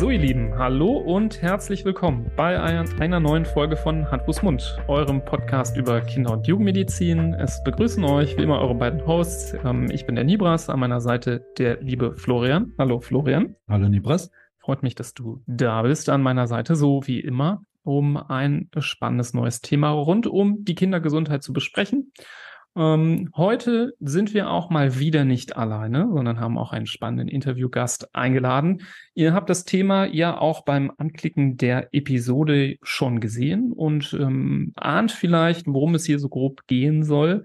So, ihr Lieben, hallo und herzlich willkommen bei einer neuen Folge von Hand, Fuß, Mund, eurem Podcast über Kinder- und Jugendmedizin. Es begrüßen euch wie immer eure beiden Hosts. Ähm, ich bin der Nibras, an meiner Seite der liebe Florian. Hallo, Florian. Hallo, Nibras. Freut mich, dass du da bist an meiner Seite, so wie immer, um ein spannendes neues Thema rund um die Kindergesundheit zu besprechen. Ähm, heute sind wir auch mal wieder nicht alleine, sondern haben auch einen spannenden Interviewgast eingeladen. Ihr habt das Thema ja auch beim Anklicken der Episode schon gesehen und ähm, ahnt vielleicht, worum es hier so grob gehen soll.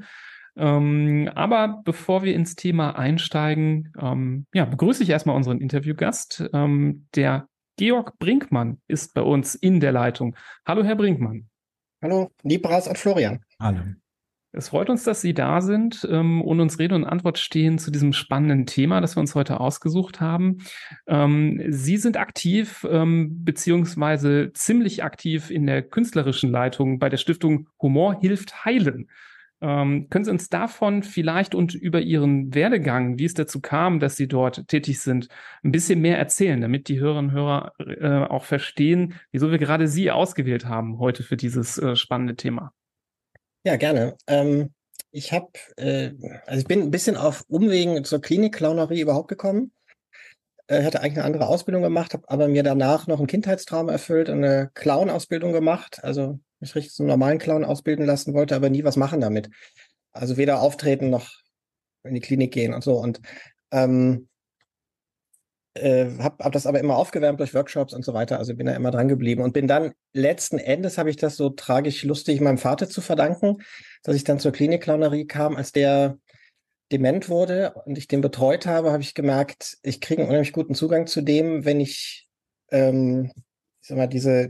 Ähm, aber bevor wir ins Thema einsteigen, ähm, ja, begrüße ich erstmal unseren Interviewgast. Ähm, der Georg Brinkmann ist bei uns in der Leitung. Hallo, Herr Brinkmann. Hallo, Libras und Florian. Hallo. Es freut uns, dass Sie da sind ähm, und uns Rede und Antwort stehen zu diesem spannenden Thema, das wir uns heute ausgesucht haben. Ähm, Sie sind aktiv ähm, beziehungsweise ziemlich aktiv in der künstlerischen Leitung bei der Stiftung Humor hilft heilen. Ähm, können Sie uns davon vielleicht und über Ihren Werdegang, wie es dazu kam, dass Sie dort tätig sind, ein bisschen mehr erzählen, damit die Hörerinnen und Hörer äh, auch verstehen, wieso wir gerade Sie ausgewählt haben heute für dieses äh, spannende Thema? Ja, gerne. Ähm, ich habe, äh, also ich bin ein bisschen auf Umwegen zur Klinik-Clownerie überhaupt gekommen. Äh, hatte eigentlich eine andere Ausbildung gemacht, habe aber mir danach noch einen Kindheitstraum erfüllt und eine Clown-Ausbildung gemacht. Also mich richtig zum normalen Clown ausbilden lassen, wollte aber nie was machen damit. Also weder auftreten noch in die Klinik gehen und so. Und ähm, äh, habe hab das aber immer aufgewärmt durch Workshops und so weiter. Also bin da immer dran geblieben und bin dann letzten Endes habe ich das so tragisch lustig meinem Vater zu verdanken, dass ich dann zur Klinikclownerie kam, als der dement wurde und ich den betreut habe, habe ich gemerkt, ich kriege einen unheimlich guten Zugang zu dem, wenn ich, ähm, ich sag mal, diese,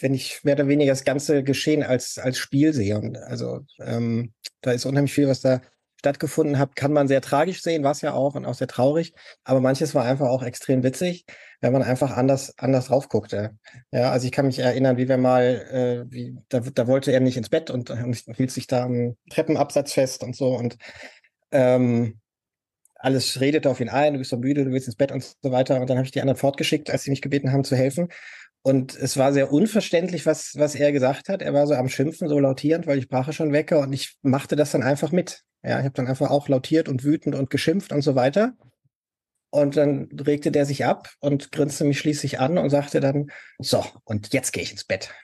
wenn ich mehr oder weniger das ganze Geschehen als als Spiel sehe. Und also ähm, da ist unheimlich viel, was da stattgefunden hat, kann man sehr tragisch sehen, war es ja auch und auch sehr traurig. Aber manches war einfach auch extrem witzig, wenn man einfach anders, anders drauf guckte. Ja, also ich kann mich erinnern, wie wir mal, äh, wie, da, da wollte er nicht ins Bett und, und hielt sich da am Treppenabsatz fest und so und ähm, alles redete auf ihn ein, du bist so müde, du willst ins Bett und so weiter. Und dann habe ich die anderen fortgeschickt, als sie mich gebeten haben zu helfen. Und es war sehr unverständlich, was, was er gesagt hat. Er war so am Schimpfen, so lautierend, weil die Sprache schon wecke. Und ich machte das dann einfach mit. Ja, ich habe dann einfach auch lautiert und wütend und geschimpft und so weiter. Und dann regte der sich ab und grinste mich schließlich an und sagte dann, so, und jetzt gehe ich ins Bett.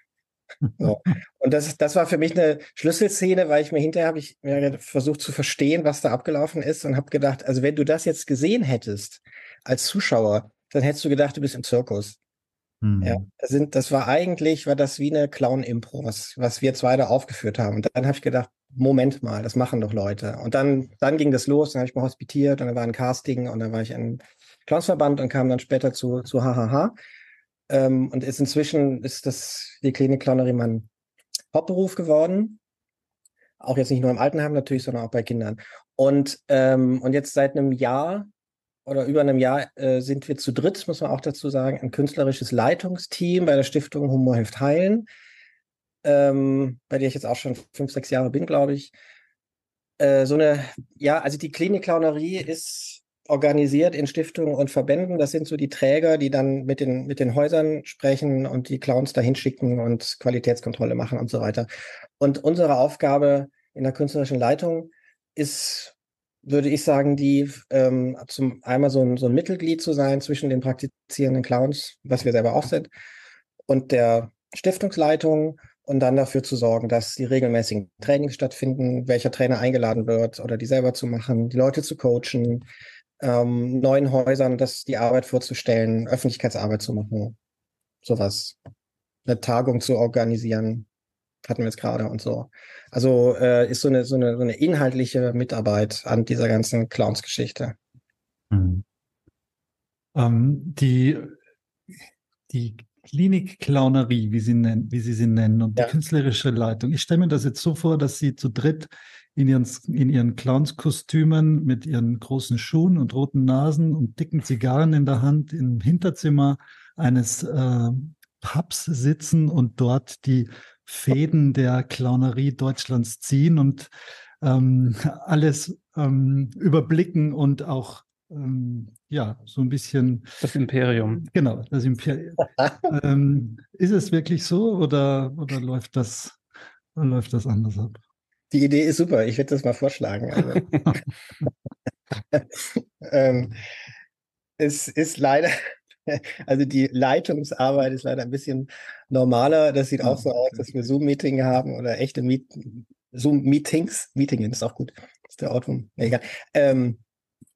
So. Und das, das war für mich eine Schlüsselszene, weil ich mir hinterher habe ich mir versucht zu verstehen, was da abgelaufen ist und habe gedacht, also wenn du das jetzt gesehen hättest als Zuschauer, dann hättest du gedacht, du bist im Zirkus. Mhm. Ja, das, sind, das war eigentlich, war das wie eine Clown-Impro, was, was wir zwei da aufgeführt haben. Und dann habe ich gedacht, Moment mal, das machen doch Leute. Und dann, dann ging das los, dann habe ich mal hospitiert und dann war ein Casting und dann war ich im Clownsverband und kam dann später zu, zu HHH. Ähm, und ist inzwischen ist das die Klinik Clownerie mein Hauptberuf geworden. Auch jetzt nicht nur im Altenheim natürlich, sondern auch bei Kindern. Und, ähm, und jetzt seit einem Jahr oder über einem Jahr äh, sind wir zu dritt, muss man auch dazu sagen, ein künstlerisches Leitungsteam bei der Stiftung Humor hilft heilen, ähm, bei der ich jetzt auch schon fünf, sechs Jahre bin, glaube ich. Äh, so eine, ja, also die Klinik-Clownerie ist organisiert in Stiftungen und Verbänden. Das sind so die Träger, die dann mit den, mit den Häusern sprechen und die Clowns dahin schicken und Qualitätskontrolle machen und so weiter. Und unsere Aufgabe in der künstlerischen Leitung ist würde ich sagen, die ähm, zum einmal so ein, so ein Mittelglied zu sein zwischen den praktizierenden Clowns, was wir selber auch sind, und der Stiftungsleitung und dann dafür zu sorgen, dass die regelmäßigen Trainings stattfinden, welcher Trainer eingeladen wird oder die selber zu machen, die Leute zu coachen, ähm, neuen Häusern das die Arbeit vorzustellen, Öffentlichkeitsarbeit zu machen, sowas, eine Tagung zu organisieren, hatten wir jetzt gerade und so. Also äh, ist so eine, so, eine, so eine inhaltliche Mitarbeit an dieser ganzen Clowns-Geschichte. Mhm. Ähm, die, die Klinik-Clownerie, wie Sie, nennen, wie Sie sie nennen, und ja. die künstlerische Leitung. Ich stelle mir das jetzt so vor, dass Sie zu dritt in ihren, in ihren Clownskostümen mit ihren großen Schuhen und roten Nasen und dicken Zigarren in der Hand im Hinterzimmer eines äh, Pubs sitzen und dort die Fäden der Clownerie Deutschlands ziehen und ähm, alles ähm, überblicken und auch ähm, ja so ein bisschen das Imperium. Genau, das Imperium. ähm, ist es wirklich so oder, oder läuft das läuft das anders ab? Die Idee ist super. Ich würde das mal vorschlagen. Also, ähm, es ist leider, also die Leitungsarbeit ist leider ein bisschen normaler. Das sieht auch so aus, dass wir Zoom-Meeting haben oder echte Meet Zoom-Meetings. Meetingen ist auch gut. Ist der Ort, wo, egal. Ähm,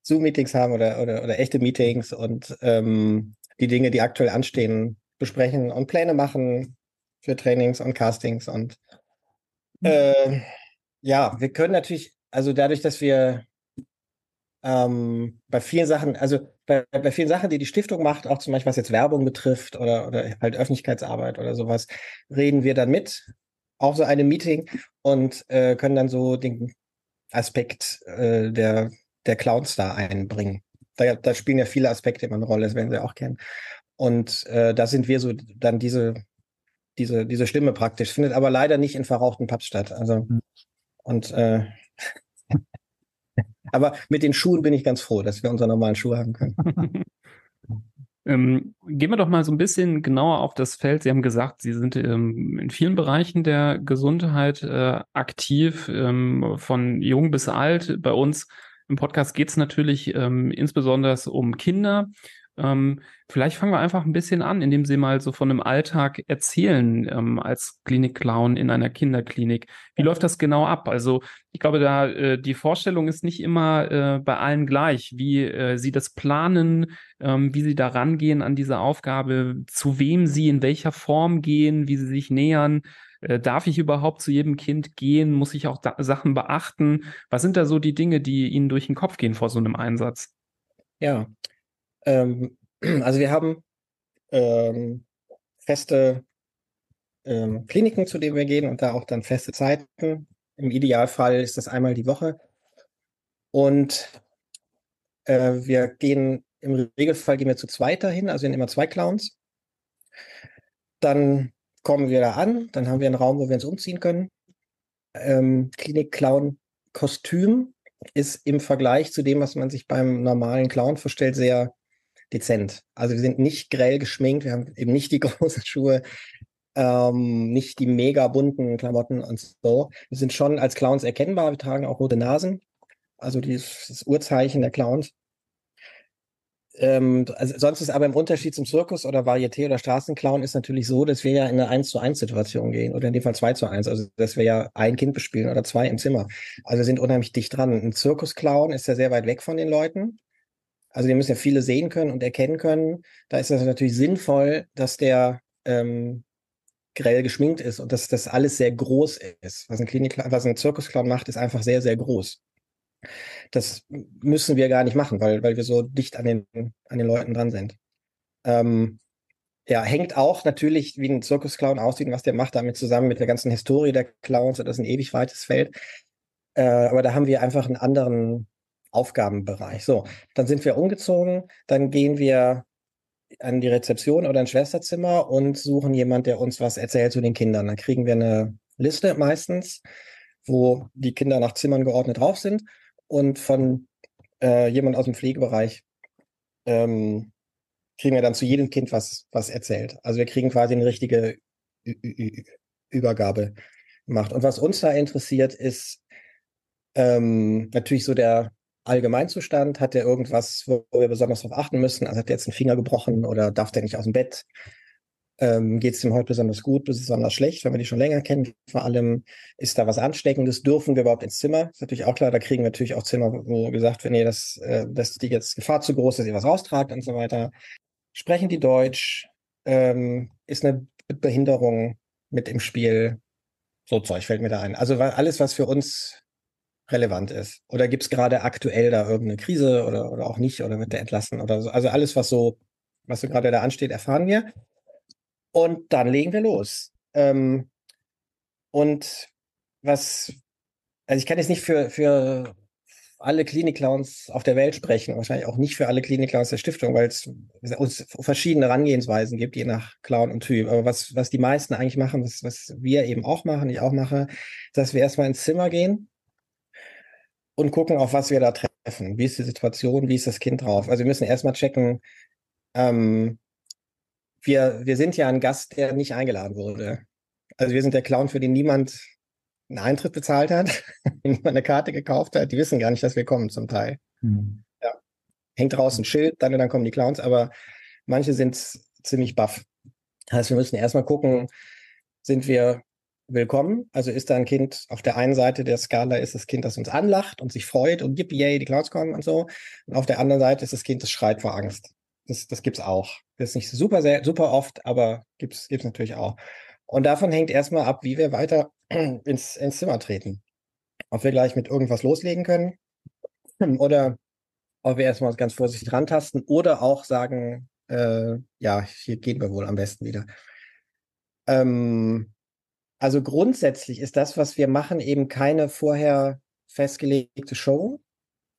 Zoom-Meetings haben oder, oder, oder echte Meetings und ähm, die Dinge, die aktuell anstehen, besprechen und Pläne machen für Trainings und Castings und äh, ja, wir können natürlich, also dadurch, dass wir ähm, bei vielen Sachen, also bei, bei vielen Sachen, die die Stiftung macht, auch zum Beispiel was jetzt Werbung betrifft oder, oder halt Öffentlichkeitsarbeit oder sowas, reden wir dann mit auf so einem Meeting und äh, können dann so den Aspekt äh, der, der Clowns da einbringen. Da, da spielen ja viele Aspekte immer eine Rolle, das werden Sie auch kennen. Und äh, da sind wir so dann diese, diese, diese Stimme praktisch, findet aber leider nicht in verrauchten Pubs statt. Also hm. Und äh, aber mit den Schuhen bin ich ganz froh, dass wir unsere normalen Schuhe haben können. Ähm, gehen wir doch mal so ein bisschen genauer auf das Feld. Sie haben gesagt, Sie sind ähm, in vielen Bereichen der Gesundheit äh, aktiv, ähm, von jung bis alt. Bei uns im Podcast geht es natürlich ähm, insbesondere um Kinder. Ähm, vielleicht fangen wir einfach ein bisschen an, indem Sie mal so von einem Alltag erzählen ähm, als Klinikclown in einer Kinderklinik. Wie läuft das genau ab? Also ich glaube, da äh, die Vorstellung ist nicht immer äh, bei allen gleich, wie äh, Sie das planen, ähm, wie Sie da rangehen an diese Aufgabe, zu wem Sie in welcher Form gehen, wie Sie sich nähern. Äh, darf ich überhaupt zu jedem Kind gehen? Muss ich auch Sachen beachten? Was sind da so die Dinge, die Ihnen durch den Kopf gehen vor so einem Einsatz? Ja, ähm, also wir haben ähm, feste ähm, Kliniken, zu denen wir gehen und da auch dann feste Zeiten. Im Idealfall ist das einmal die Woche. Und äh, wir gehen, im Regelfall gehen wir zu zweit dahin, also wir sind immer zwei Clowns. Dann kommen wir da an, dann haben wir einen Raum, wo wir uns umziehen können. Ähm, Klinik-Clown-Kostüm ist im Vergleich zu dem, was man sich beim normalen Clown vorstellt, sehr dezent. Also wir sind nicht grell geschminkt, wir haben eben nicht die großen Schuhe, ähm, nicht die mega bunten Klamotten und so. Wir sind schon als Clowns erkennbar, wir tragen auch rote Nasen, also dieses, das Urzeichen der Clowns. Ähm, also sonst ist aber im Unterschied zum Zirkus oder Varieté oder Straßenclown ist natürlich so, dass wir ja in eine 1 zu 1 Situation gehen oder in dem Fall 2 zu 1, also dass wir ja ein Kind bespielen oder zwei im Zimmer. Also wir sind unheimlich dicht dran. Ein Zirkusclown ist ja sehr weit weg von den Leuten. Also die müssen ja viele sehen können und erkennen können. Da ist es natürlich sinnvoll, dass der ähm, grell geschminkt ist und dass das alles sehr groß ist. Was ein ein Zirkusclown macht, ist einfach sehr, sehr groß. Das müssen wir gar nicht machen, weil, weil wir so dicht an den, an den Leuten dran sind. Ähm, ja, hängt auch natürlich, wie ein Zirkusclown aussieht und was der macht, damit zusammen mit der ganzen Historie der Clowns. Das ist ein ewig weites Feld. Äh, aber da haben wir einfach einen anderen, Aufgabenbereich. So, dann sind wir umgezogen, dann gehen wir an die Rezeption oder ein Schwesterzimmer und suchen jemand, der uns was erzählt zu den Kindern. Dann kriegen wir eine Liste meistens, wo die Kinder nach Zimmern geordnet drauf sind und von äh, jemand aus dem Pflegebereich ähm, kriegen wir dann zu jedem Kind was, was erzählt. Also wir kriegen quasi eine richtige Übergabe gemacht. Und was uns da interessiert, ist ähm, natürlich so der Allgemeinzustand? Hat der irgendwas, wo wir besonders darauf achten müssen? Also hat der jetzt einen Finger gebrochen oder darf der nicht aus dem Bett? Ähm, Geht es ihm heute besonders gut, besonders schlecht, wenn wir die schon länger kennen? Vor allem ist da was Ansteckendes? Dürfen wir überhaupt ins Zimmer? Ist natürlich auch klar, da kriegen wir natürlich auch Zimmer, wo gesagt wird, nee, das, äh, das ist die jetzt Gefahr zu groß, dass ihr was raustragt und so weiter. Sprechen die Deutsch? Ähm, ist eine Behinderung mit im Spiel? So Zeug fällt mir da ein. Also alles, was für uns relevant ist? Oder gibt es gerade aktuell da irgendeine Krise oder, oder auch nicht oder wird der entlassen oder so? Also alles, was so, was so gerade da ansteht, erfahren wir. Und dann legen wir los. Ähm, und was also ich kann jetzt nicht für, für alle Klinik-Clowns auf der Welt sprechen, wahrscheinlich auch nicht für alle Klinik-Clowns der Stiftung, weil es uns verschiedene Herangehensweisen gibt, je nach Clown und Typ. Aber was, was die meisten eigentlich machen, was, was wir eben auch machen, ich auch mache, dass wir erstmal ins Zimmer gehen und gucken, auf was wir da treffen. Wie ist die Situation, wie ist das Kind drauf? Also wir müssen erstmal checken, ähm, wir, wir sind ja ein Gast, der nicht eingeladen wurde. Also wir sind der Clown, für den niemand einen Eintritt bezahlt hat, niemand eine Karte gekauft hat. Die wissen gar nicht, dass wir kommen zum Teil. Mhm. Ja. Hängt draußen ein Schild, dann und dann kommen die Clowns, aber manche sind ziemlich baff. Das heißt, wir müssen erstmal gucken, sind wir willkommen? Also ist da ein Kind auf der einen Seite der Skala ist das Kind, das uns anlacht und sich freut und yippie, die Clowns kommen und so. Und auf der anderen Seite ist das Kind, das schreit vor Angst. Das, das gibt's auch. Das ist nicht super, sehr, super oft, aber gibt's, gibt's natürlich auch. Und davon hängt erstmal ab, wie wir weiter ins, ins Zimmer treten. Ob wir gleich mit irgendwas loslegen können oder ob wir erstmal ganz vorsichtig rantasten oder auch sagen, äh, ja, hier gehen wir wohl am besten wieder. Ähm, also grundsätzlich ist das, was wir machen, eben keine vorher festgelegte Show.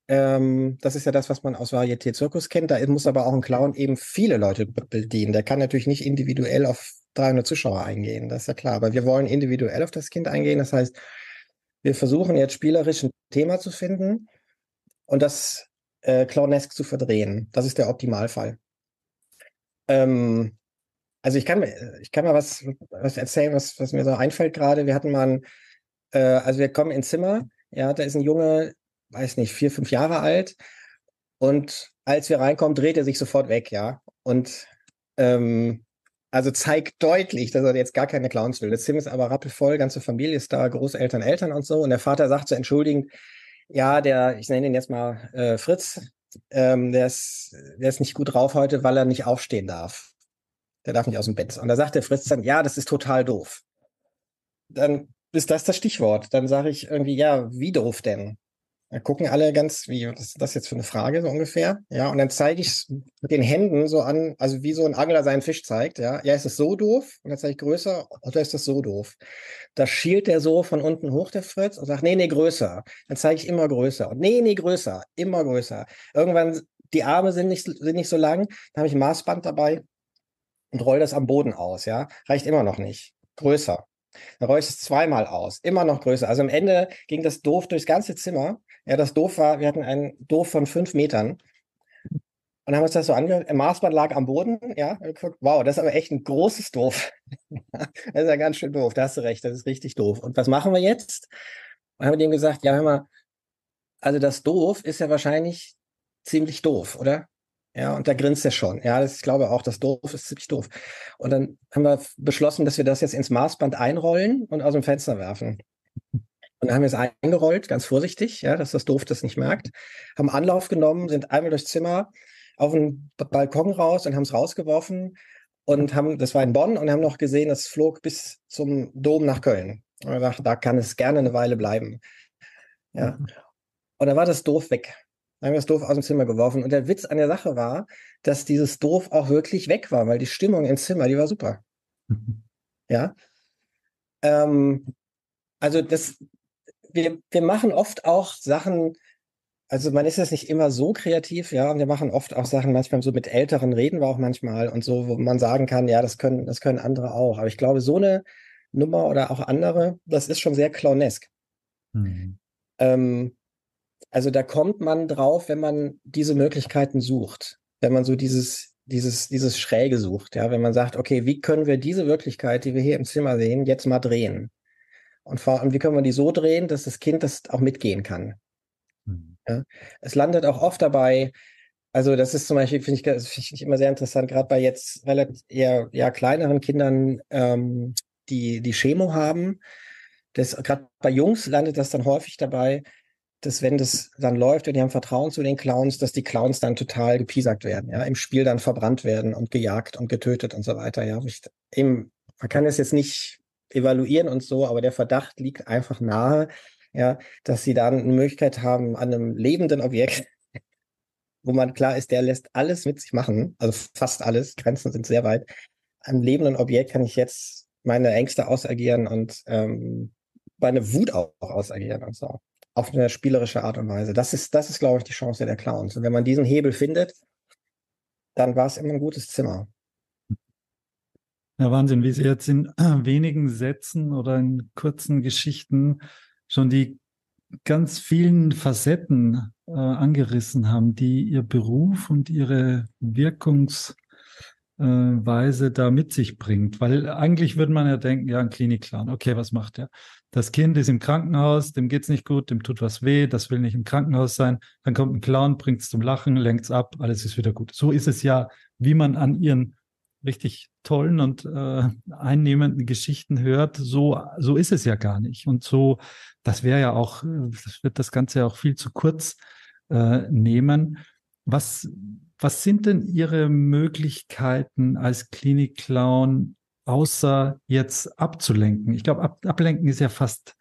Ähm, das ist ja das, was man aus Varieté Zirkus kennt. Da muss aber auch ein Clown eben viele Leute bedienen. Der kann natürlich nicht individuell auf 300 Zuschauer eingehen, das ist ja klar. Aber wir wollen individuell auf das Kind eingehen. Das heißt, wir versuchen jetzt spielerisch ein Thema zu finden und das äh, clownesk zu verdrehen. Das ist der Optimalfall. Ähm, also ich kann, ich kann mal was, was erzählen, was, was mir so einfällt gerade. Wir hatten mal ein, äh, also wir kommen ins Zimmer, ja, da ist ein Junge, weiß nicht, vier, fünf Jahre alt. Und als wir reinkommen, dreht er sich sofort weg, ja. Und ähm, also zeigt deutlich, dass er jetzt gar keine Clowns will. Das Zimmer ist aber rappelvoll, ganze Familie ist da, Großeltern, Eltern und so. Und der Vater sagt so entschuldigend, ja, der, ich nenne ihn jetzt mal äh, Fritz, ähm, der, ist, der ist nicht gut drauf heute, weil er nicht aufstehen darf. Der darf nicht aus dem Bett. Und da sagt der Fritz dann, ja, das ist total doof. Dann ist das das Stichwort. Dann sage ich irgendwie, ja, wie doof denn? Da gucken alle ganz, wie, was ist das jetzt für eine Frage, so ungefähr? Ja, und dann zeige ich es mit den Händen so an, also wie so ein Angler seinen Fisch zeigt, ja. Ja, ist es so doof? Und dann zeige ich größer, oder ist das so doof? Da schielt der so von unten hoch, der Fritz, und sagt, nee, nee, größer. Dann zeige ich immer größer. Und nee, nee, größer, immer größer. Irgendwann, die Arme sind nicht, sind nicht so lang, da habe ich ein Maßband dabei und roll das am Boden aus, ja. Reicht immer noch nicht. Größer. Dann roll ich es zweimal aus, immer noch größer. Also am Ende ging das doof durchs ganze Zimmer ja, das doof war, wir hatten ein Doof von fünf Metern. Und haben uns das so angehört. Maßband lag am Boden, ja. Wow, das ist aber echt ein großes Doof. das ist ja ganz schön doof. Da hast du recht, das ist richtig doof. Und was machen wir jetzt? Und haben wir dem gesagt, ja, hör mal, also das Doof ist ja wahrscheinlich ziemlich doof, oder? Ja, und da grinst er schon. Ja, das, ich glaube auch, das Doof ist ziemlich doof. Und dann haben wir beschlossen, dass wir das jetzt ins Maßband einrollen und aus dem Fenster werfen. Und dann haben wir es eingerollt, ganz vorsichtig, ja, dass das Doof das nicht merkt. Haben Anlauf genommen, sind einmal durchs Zimmer auf den Balkon raus und haben es rausgeworfen und haben, das war in Bonn und haben noch gesehen, es flog bis zum Dom nach Köln. Und wir dachten, da kann es gerne eine Weile bleiben. Ja. Mhm. Und dann war das Doof weg. Haben wir das Doof aus dem Zimmer geworfen. Und der Witz an der Sache war, dass dieses Doof auch wirklich weg war, weil die Stimmung im Zimmer, die war super. Mhm. Ja. Ähm, also das, wir, wir machen oft auch Sachen, also man ist jetzt nicht immer so kreativ, ja, und wir machen oft auch Sachen, manchmal so mit Älteren reden wir auch manchmal und so, wo man sagen kann, ja, das können, das können andere auch. Aber ich glaube, so eine Nummer oder auch andere, das ist schon sehr clownesk. Mhm. Ähm, also da kommt man drauf, wenn man diese Möglichkeiten sucht, wenn man so dieses, dieses, dieses Schräge sucht, ja, wenn man sagt, okay, wie können wir diese Wirklichkeit, die wir hier im Zimmer sehen, jetzt mal drehen? Und vor allem, wie können wir die so drehen, dass das Kind das auch mitgehen kann? Mhm. Ja? Es landet auch oft dabei, also das ist zum Beispiel, finde ich, find ich immer sehr interessant, gerade bei jetzt relativ eher, eher kleineren Kindern, ähm, die die Chemo haben. Gerade bei Jungs landet das dann häufig dabei, dass wenn das dann läuft und die haben Vertrauen zu den Clowns, dass die Clowns dann total gepiesackt werden, ja, im Spiel dann verbrannt werden und gejagt und getötet und so weiter, ja. Ich, eben, man kann es jetzt nicht evaluieren und so, aber der Verdacht liegt einfach nahe, ja, dass sie dann eine Möglichkeit haben, an einem lebenden Objekt, wo man klar ist, der lässt alles mit sich machen, also fast alles, Grenzen sind sehr weit. Am lebenden Objekt kann ich jetzt meine Ängste ausagieren und ähm, meine Wut auch ausagieren und so. Auf eine spielerische Art und Weise. Das ist, das ist, glaube ich, die Chance der Clowns. Und wenn man diesen Hebel findet, dann war es immer ein gutes Zimmer. Ja, Wahnsinn, wie Sie jetzt in wenigen Sätzen oder in kurzen Geschichten schon die ganz vielen Facetten äh, angerissen haben, die Ihr Beruf und Ihre Wirkungsweise äh, da mit sich bringt. Weil eigentlich würde man ja denken, ja, ein Klinikclown, okay, was macht der? Das Kind ist im Krankenhaus, dem geht's nicht gut, dem tut was weh, das will nicht im Krankenhaus sein. Dann kommt ein Clown, bringt's zum Lachen, lenkt's ab, alles ist wieder gut. So ist es ja, wie man an Ihren richtig tollen und äh, einnehmenden Geschichten hört, so, so ist es ja gar nicht. Und so, das wäre ja auch, das wird das Ganze ja auch viel zu kurz äh, nehmen. Was, was sind denn Ihre Möglichkeiten als Klinikclown, außer jetzt abzulenken? Ich glaube, ab, ablenken ist ja fast,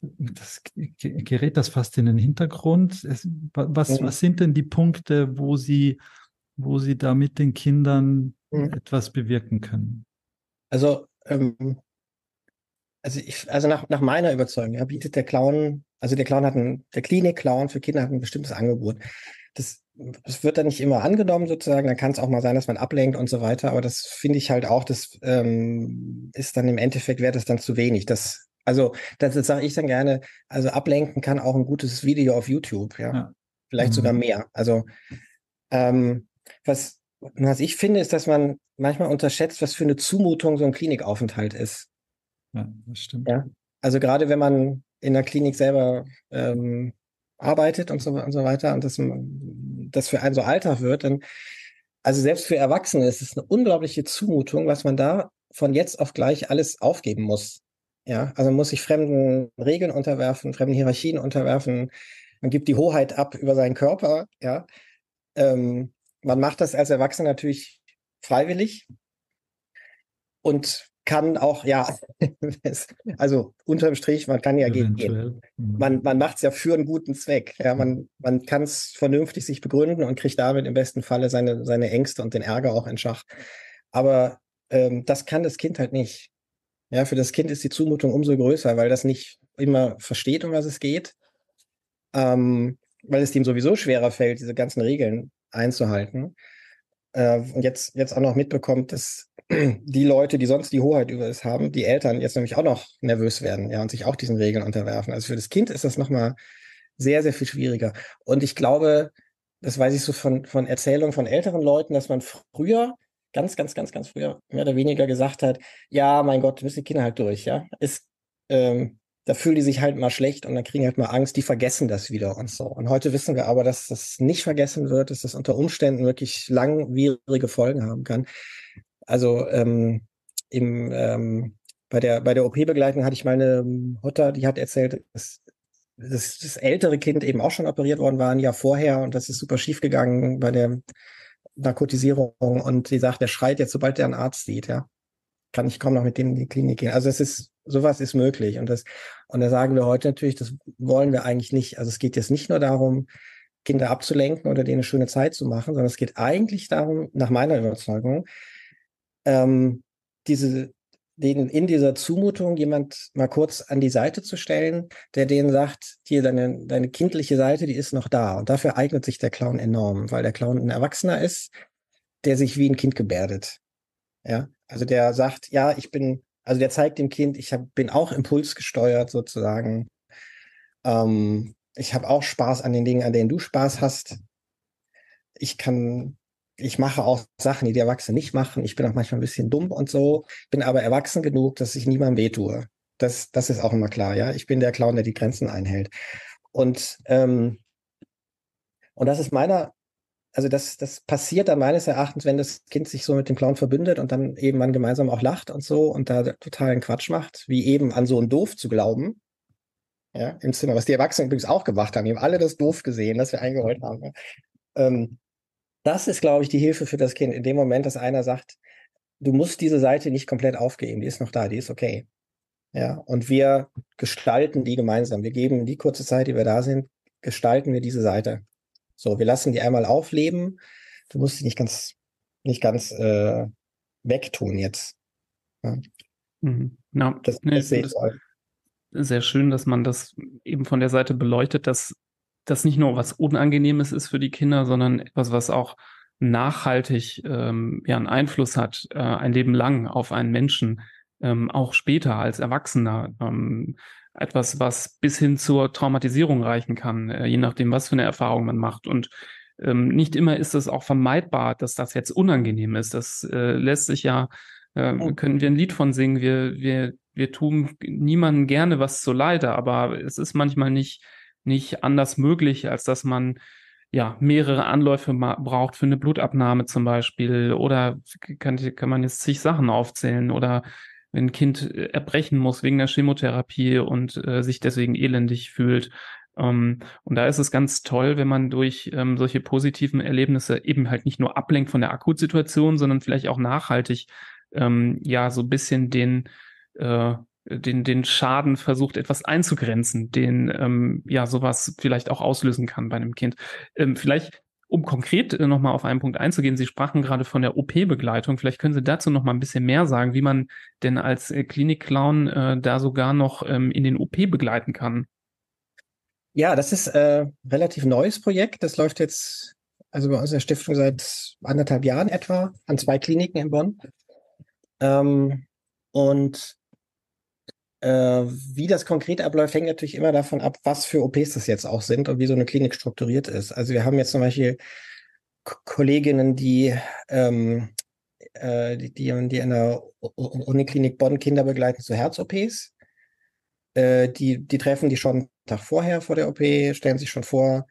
das gerät das fast in den Hintergrund. Es, was, was sind denn die Punkte, wo Sie, wo Sie da mit den Kindern mhm. etwas bewirken können? Also, ähm, also, ich, also nach, nach meiner Überzeugung ja, bietet der Clown, also der Clown hat ein, der Klinik-Clown für Kinder hat ein bestimmtes Angebot. Das, das wird dann nicht immer angenommen sozusagen, dann kann es auch mal sein, dass man ablenkt und so weiter, aber das finde ich halt auch, das ähm, ist dann im Endeffekt, wäre das dann zu wenig. Das, also, das, das sage ich dann gerne, also ablenken kann auch ein gutes Video auf YouTube, ja. ja. Vielleicht mhm. sogar mehr. Also, ähm, was, was ich finde, ist, dass man manchmal unterschätzt, was für eine Zumutung so ein Klinikaufenthalt ist. Ja, das stimmt. Ja? Also gerade wenn man in der Klinik selber ähm, arbeitet und so, und so weiter und das, das für einen so Alltag wird, dann, also selbst für Erwachsene ist es eine unglaubliche Zumutung, was man da von jetzt auf gleich alles aufgeben muss. Ja, also man muss sich fremden Regeln unterwerfen, fremden Hierarchien unterwerfen. Man gibt die Hoheit ab über seinen Körper. Ja, ähm, man macht das als Erwachsener natürlich freiwillig und kann auch, ja, also unterm Strich, man kann ja gehen. Mhm. Man, man macht es ja für einen guten Zweck. Ja, man, man kann es vernünftig sich begründen und kriegt damit im besten Falle seine, seine Ängste und den Ärger auch in Schach. Aber ähm, das kann das Kind halt nicht. Ja, für das Kind ist die Zumutung umso größer, weil das nicht immer versteht, um was es geht. Ähm, weil es ihm sowieso schwerer fällt, diese ganzen Regeln einzuhalten. Äh, und jetzt, jetzt auch noch mitbekommt, dass die Leute, die sonst die Hoheit über es haben, die Eltern jetzt nämlich auch noch nervös werden, ja, und sich auch diesen Regeln unterwerfen. Also für das Kind ist das nochmal sehr, sehr viel schwieriger. Und ich glaube, das weiß ich so von, von Erzählungen von älteren Leuten, dass man früher, ganz, ganz, ganz, ganz früher, mehr oder weniger gesagt hat, ja, mein Gott, müssen die Kinder halt durch, ja. Ist, ähm, da fühlen die sich halt mal schlecht und dann kriegen halt mal Angst, die vergessen das wieder und so. Und heute wissen wir aber, dass das nicht vergessen wird, dass das unter Umständen wirklich langwierige Folgen haben kann. Also ähm, im, ähm, bei der, bei der OP-Begleitung hatte ich meine Mutter, die hat erzählt, dass, dass das ältere Kind eben auch schon operiert worden war ein Jahr vorher und das ist super schief gegangen bei der Narkotisierung und sie sagt, der schreit jetzt, sobald er einen Arzt sieht, ja. Kann ich kaum noch mit denen in die Klinik gehen. Also es ist sowas ist möglich. Und das, und da sagen wir heute natürlich, das wollen wir eigentlich nicht. Also es geht jetzt nicht nur darum, Kinder abzulenken oder denen eine schöne Zeit zu machen, sondern es geht eigentlich darum, nach meiner Überzeugung, ähm, diese, denen in dieser Zumutung jemand mal kurz an die Seite zu stellen, der denen sagt, hier deine, deine kindliche Seite, die ist noch da. Und dafür eignet sich der Clown enorm, weil der Clown ein Erwachsener ist, der sich wie ein Kind gebärdet. Ja, also der sagt, ja, ich bin also der zeigt dem Kind, ich hab, bin auch impulsgesteuert sozusagen. Ähm, ich habe auch Spaß an den Dingen, an denen du Spaß hast. Ich kann, ich mache auch Sachen, die die Erwachsenen nicht machen. Ich bin auch manchmal ein bisschen dumm und so, bin aber erwachsen genug, dass ich niemandem wehtue. Das, das ist auch immer klar, ja. Ich bin der Clown, der die Grenzen einhält. Und, ähm, und das ist meiner also das, das passiert dann meines Erachtens, wenn das Kind sich so mit dem Clown verbündet und dann eben man gemeinsam auch lacht und so und da totalen Quatsch macht, wie eben an so ein Doof zu glauben. Ja, im Zimmer, was die Erwachsenen übrigens auch gemacht haben. Die haben alle das Doof gesehen, das wir eingeholt haben. Ja. Ähm, das ist, glaube ich, die Hilfe für das Kind. In dem Moment, dass einer sagt, du musst diese Seite nicht komplett aufgeben, die ist noch da, die ist okay. Ja, und wir gestalten die gemeinsam. Wir geben die kurze Zeit, die wir da sind, gestalten wir diese Seite. So, wir lassen die einmal aufleben. Du musst sie nicht ganz, nicht ganz äh, wegtun jetzt. Ja. Mhm. Ja, das, nee, das, das, sehr schön, dass man das eben von der Seite beleuchtet, dass das nicht nur was Unangenehmes ist für die Kinder, sondern etwas, was auch nachhaltig ähm, ja einen Einfluss hat, äh, ein Leben lang auf einen Menschen, ähm, auch später als Erwachsener. Ähm, etwas, was bis hin zur Traumatisierung reichen kann, äh, je nachdem, was für eine Erfahrung man macht. Und ähm, nicht immer ist es auch vermeidbar, dass das jetzt unangenehm ist. Das äh, lässt sich ja, äh, können wir ein Lied von singen. Wir, wir, wir tun niemandem gerne was zu Leide, aber es ist manchmal nicht, nicht anders möglich, als dass man ja, mehrere Anläufe braucht für eine Blutabnahme zum Beispiel oder kann, kann man jetzt zig Sachen aufzählen oder wenn ein Kind äh, erbrechen muss wegen der Chemotherapie und äh, sich deswegen elendig fühlt. Ähm, und da ist es ganz toll, wenn man durch ähm, solche positiven Erlebnisse eben halt nicht nur ablenkt von der Akutsituation, sondern vielleicht auch nachhaltig ähm, ja so ein bisschen den äh, den, den Schaden versucht etwas einzugrenzen, den ähm, ja sowas vielleicht auch auslösen kann bei einem Kind. Ähm, vielleicht, um konkret äh, nochmal auf einen Punkt einzugehen, Sie sprachen gerade von der OP-Begleitung. Vielleicht können Sie dazu noch mal ein bisschen mehr sagen, wie man denn als äh, Klinikclown äh, da sogar noch ähm, in den OP begleiten kann. Ja, das ist äh, relativ neues Projekt. Das läuft jetzt also bei unserer Stiftung seit anderthalb Jahren etwa an zwei Kliniken in Bonn. Ähm, und äh, wie das konkret abläuft, hängt natürlich immer davon ab, was für OPs das jetzt auch sind und wie so eine Klinik strukturiert ist. Also wir haben jetzt zum Beispiel K Kolleginnen, die, ähm, äh, die, die, in der Uniklinik Bonn Kinder begleiten zu Herz-OPs. Äh, die, die treffen die schon einen Tag vorher vor der OP, stellen sich schon vor,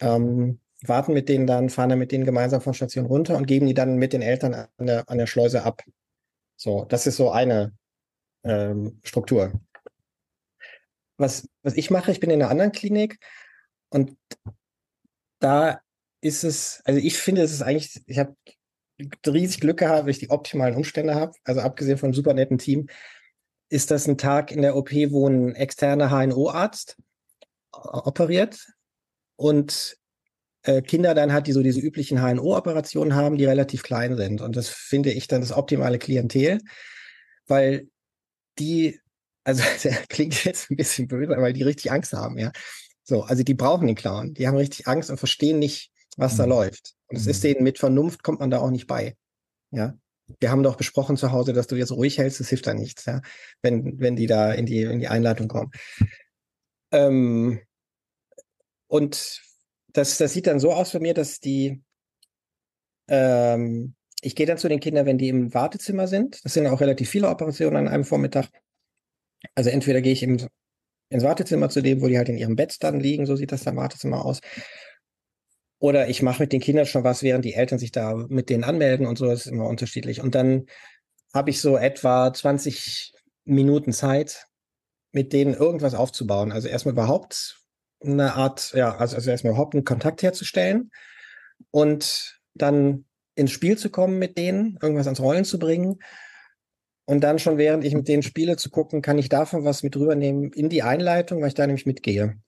ähm, warten mit denen dann, fahren dann mit denen gemeinsam von Station runter und geben die dann mit den Eltern an der, an der Schleuse ab. So, das ist so eine ähm, Struktur. Was, was ich mache, ich bin in einer anderen Klinik und da ist es, also ich finde, es ist eigentlich, ich habe riesig Glück gehabt, weil ich die optimalen Umstände habe. Also abgesehen von einem super netten Team, ist das ein Tag in der OP, wo ein externer HNO-Arzt operiert und äh, Kinder dann hat, die so diese üblichen HNO-Operationen haben, die relativ klein sind. Und das finde ich dann das optimale Klientel, weil die, also der klingt jetzt ein bisschen böse, weil die richtig Angst haben, ja. So, also die brauchen den Clown. Die haben richtig Angst und verstehen nicht, was mhm. da läuft. Und es mhm. ist denen mit Vernunft kommt man da auch nicht bei. Ja. Wir haben doch besprochen zu Hause, dass du jetzt ruhig hältst, das hilft da nichts, ja, wenn, wenn die da in die, in die Einleitung kommen. Ähm, und das, das sieht dann so aus bei mir, dass die, ähm, ich gehe dann zu den Kindern, wenn die im Wartezimmer sind. Das sind auch relativ viele Operationen an einem Vormittag. Also entweder gehe ich im, ins Wartezimmer zu dem, wo die halt in ihrem Bett dann liegen, so sieht das dann Wartezimmer aus. Oder ich mache mit den Kindern schon was, während die Eltern sich da mit denen anmelden und so, das ist immer unterschiedlich. Und dann habe ich so etwa 20 Minuten Zeit, mit denen irgendwas aufzubauen. Also erstmal überhaupt eine Art, ja, also, also erstmal überhaupt einen Kontakt herzustellen und dann ins Spiel zu kommen mit denen, irgendwas ans Rollen zu bringen. Und dann schon während ich mit denen spiele, zu gucken, kann ich davon was mit rübernehmen in die Einleitung, weil ich da nämlich mitgehe.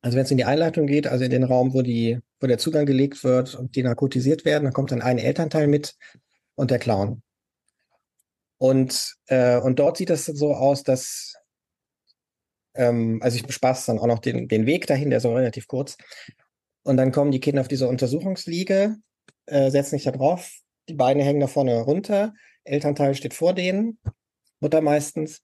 Also wenn es in die Einleitung geht, also in den Raum, wo die, wo der Zugang gelegt wird und die narkotisiert werden, dann kommt dann ein Elternteil mit und der Clown. Und, äh, und dort sieht es so aus, dass, ähm, also ich bespaß dann auch noch den, den Weg dahin, der ist so relativ kurz. Und dann kommen die Kinder auf diese Untersuchungsliege äh, setzen sich da drauf, die Beine hängen da vorne runter, Elternteil steht vor denen, Mutter meistens.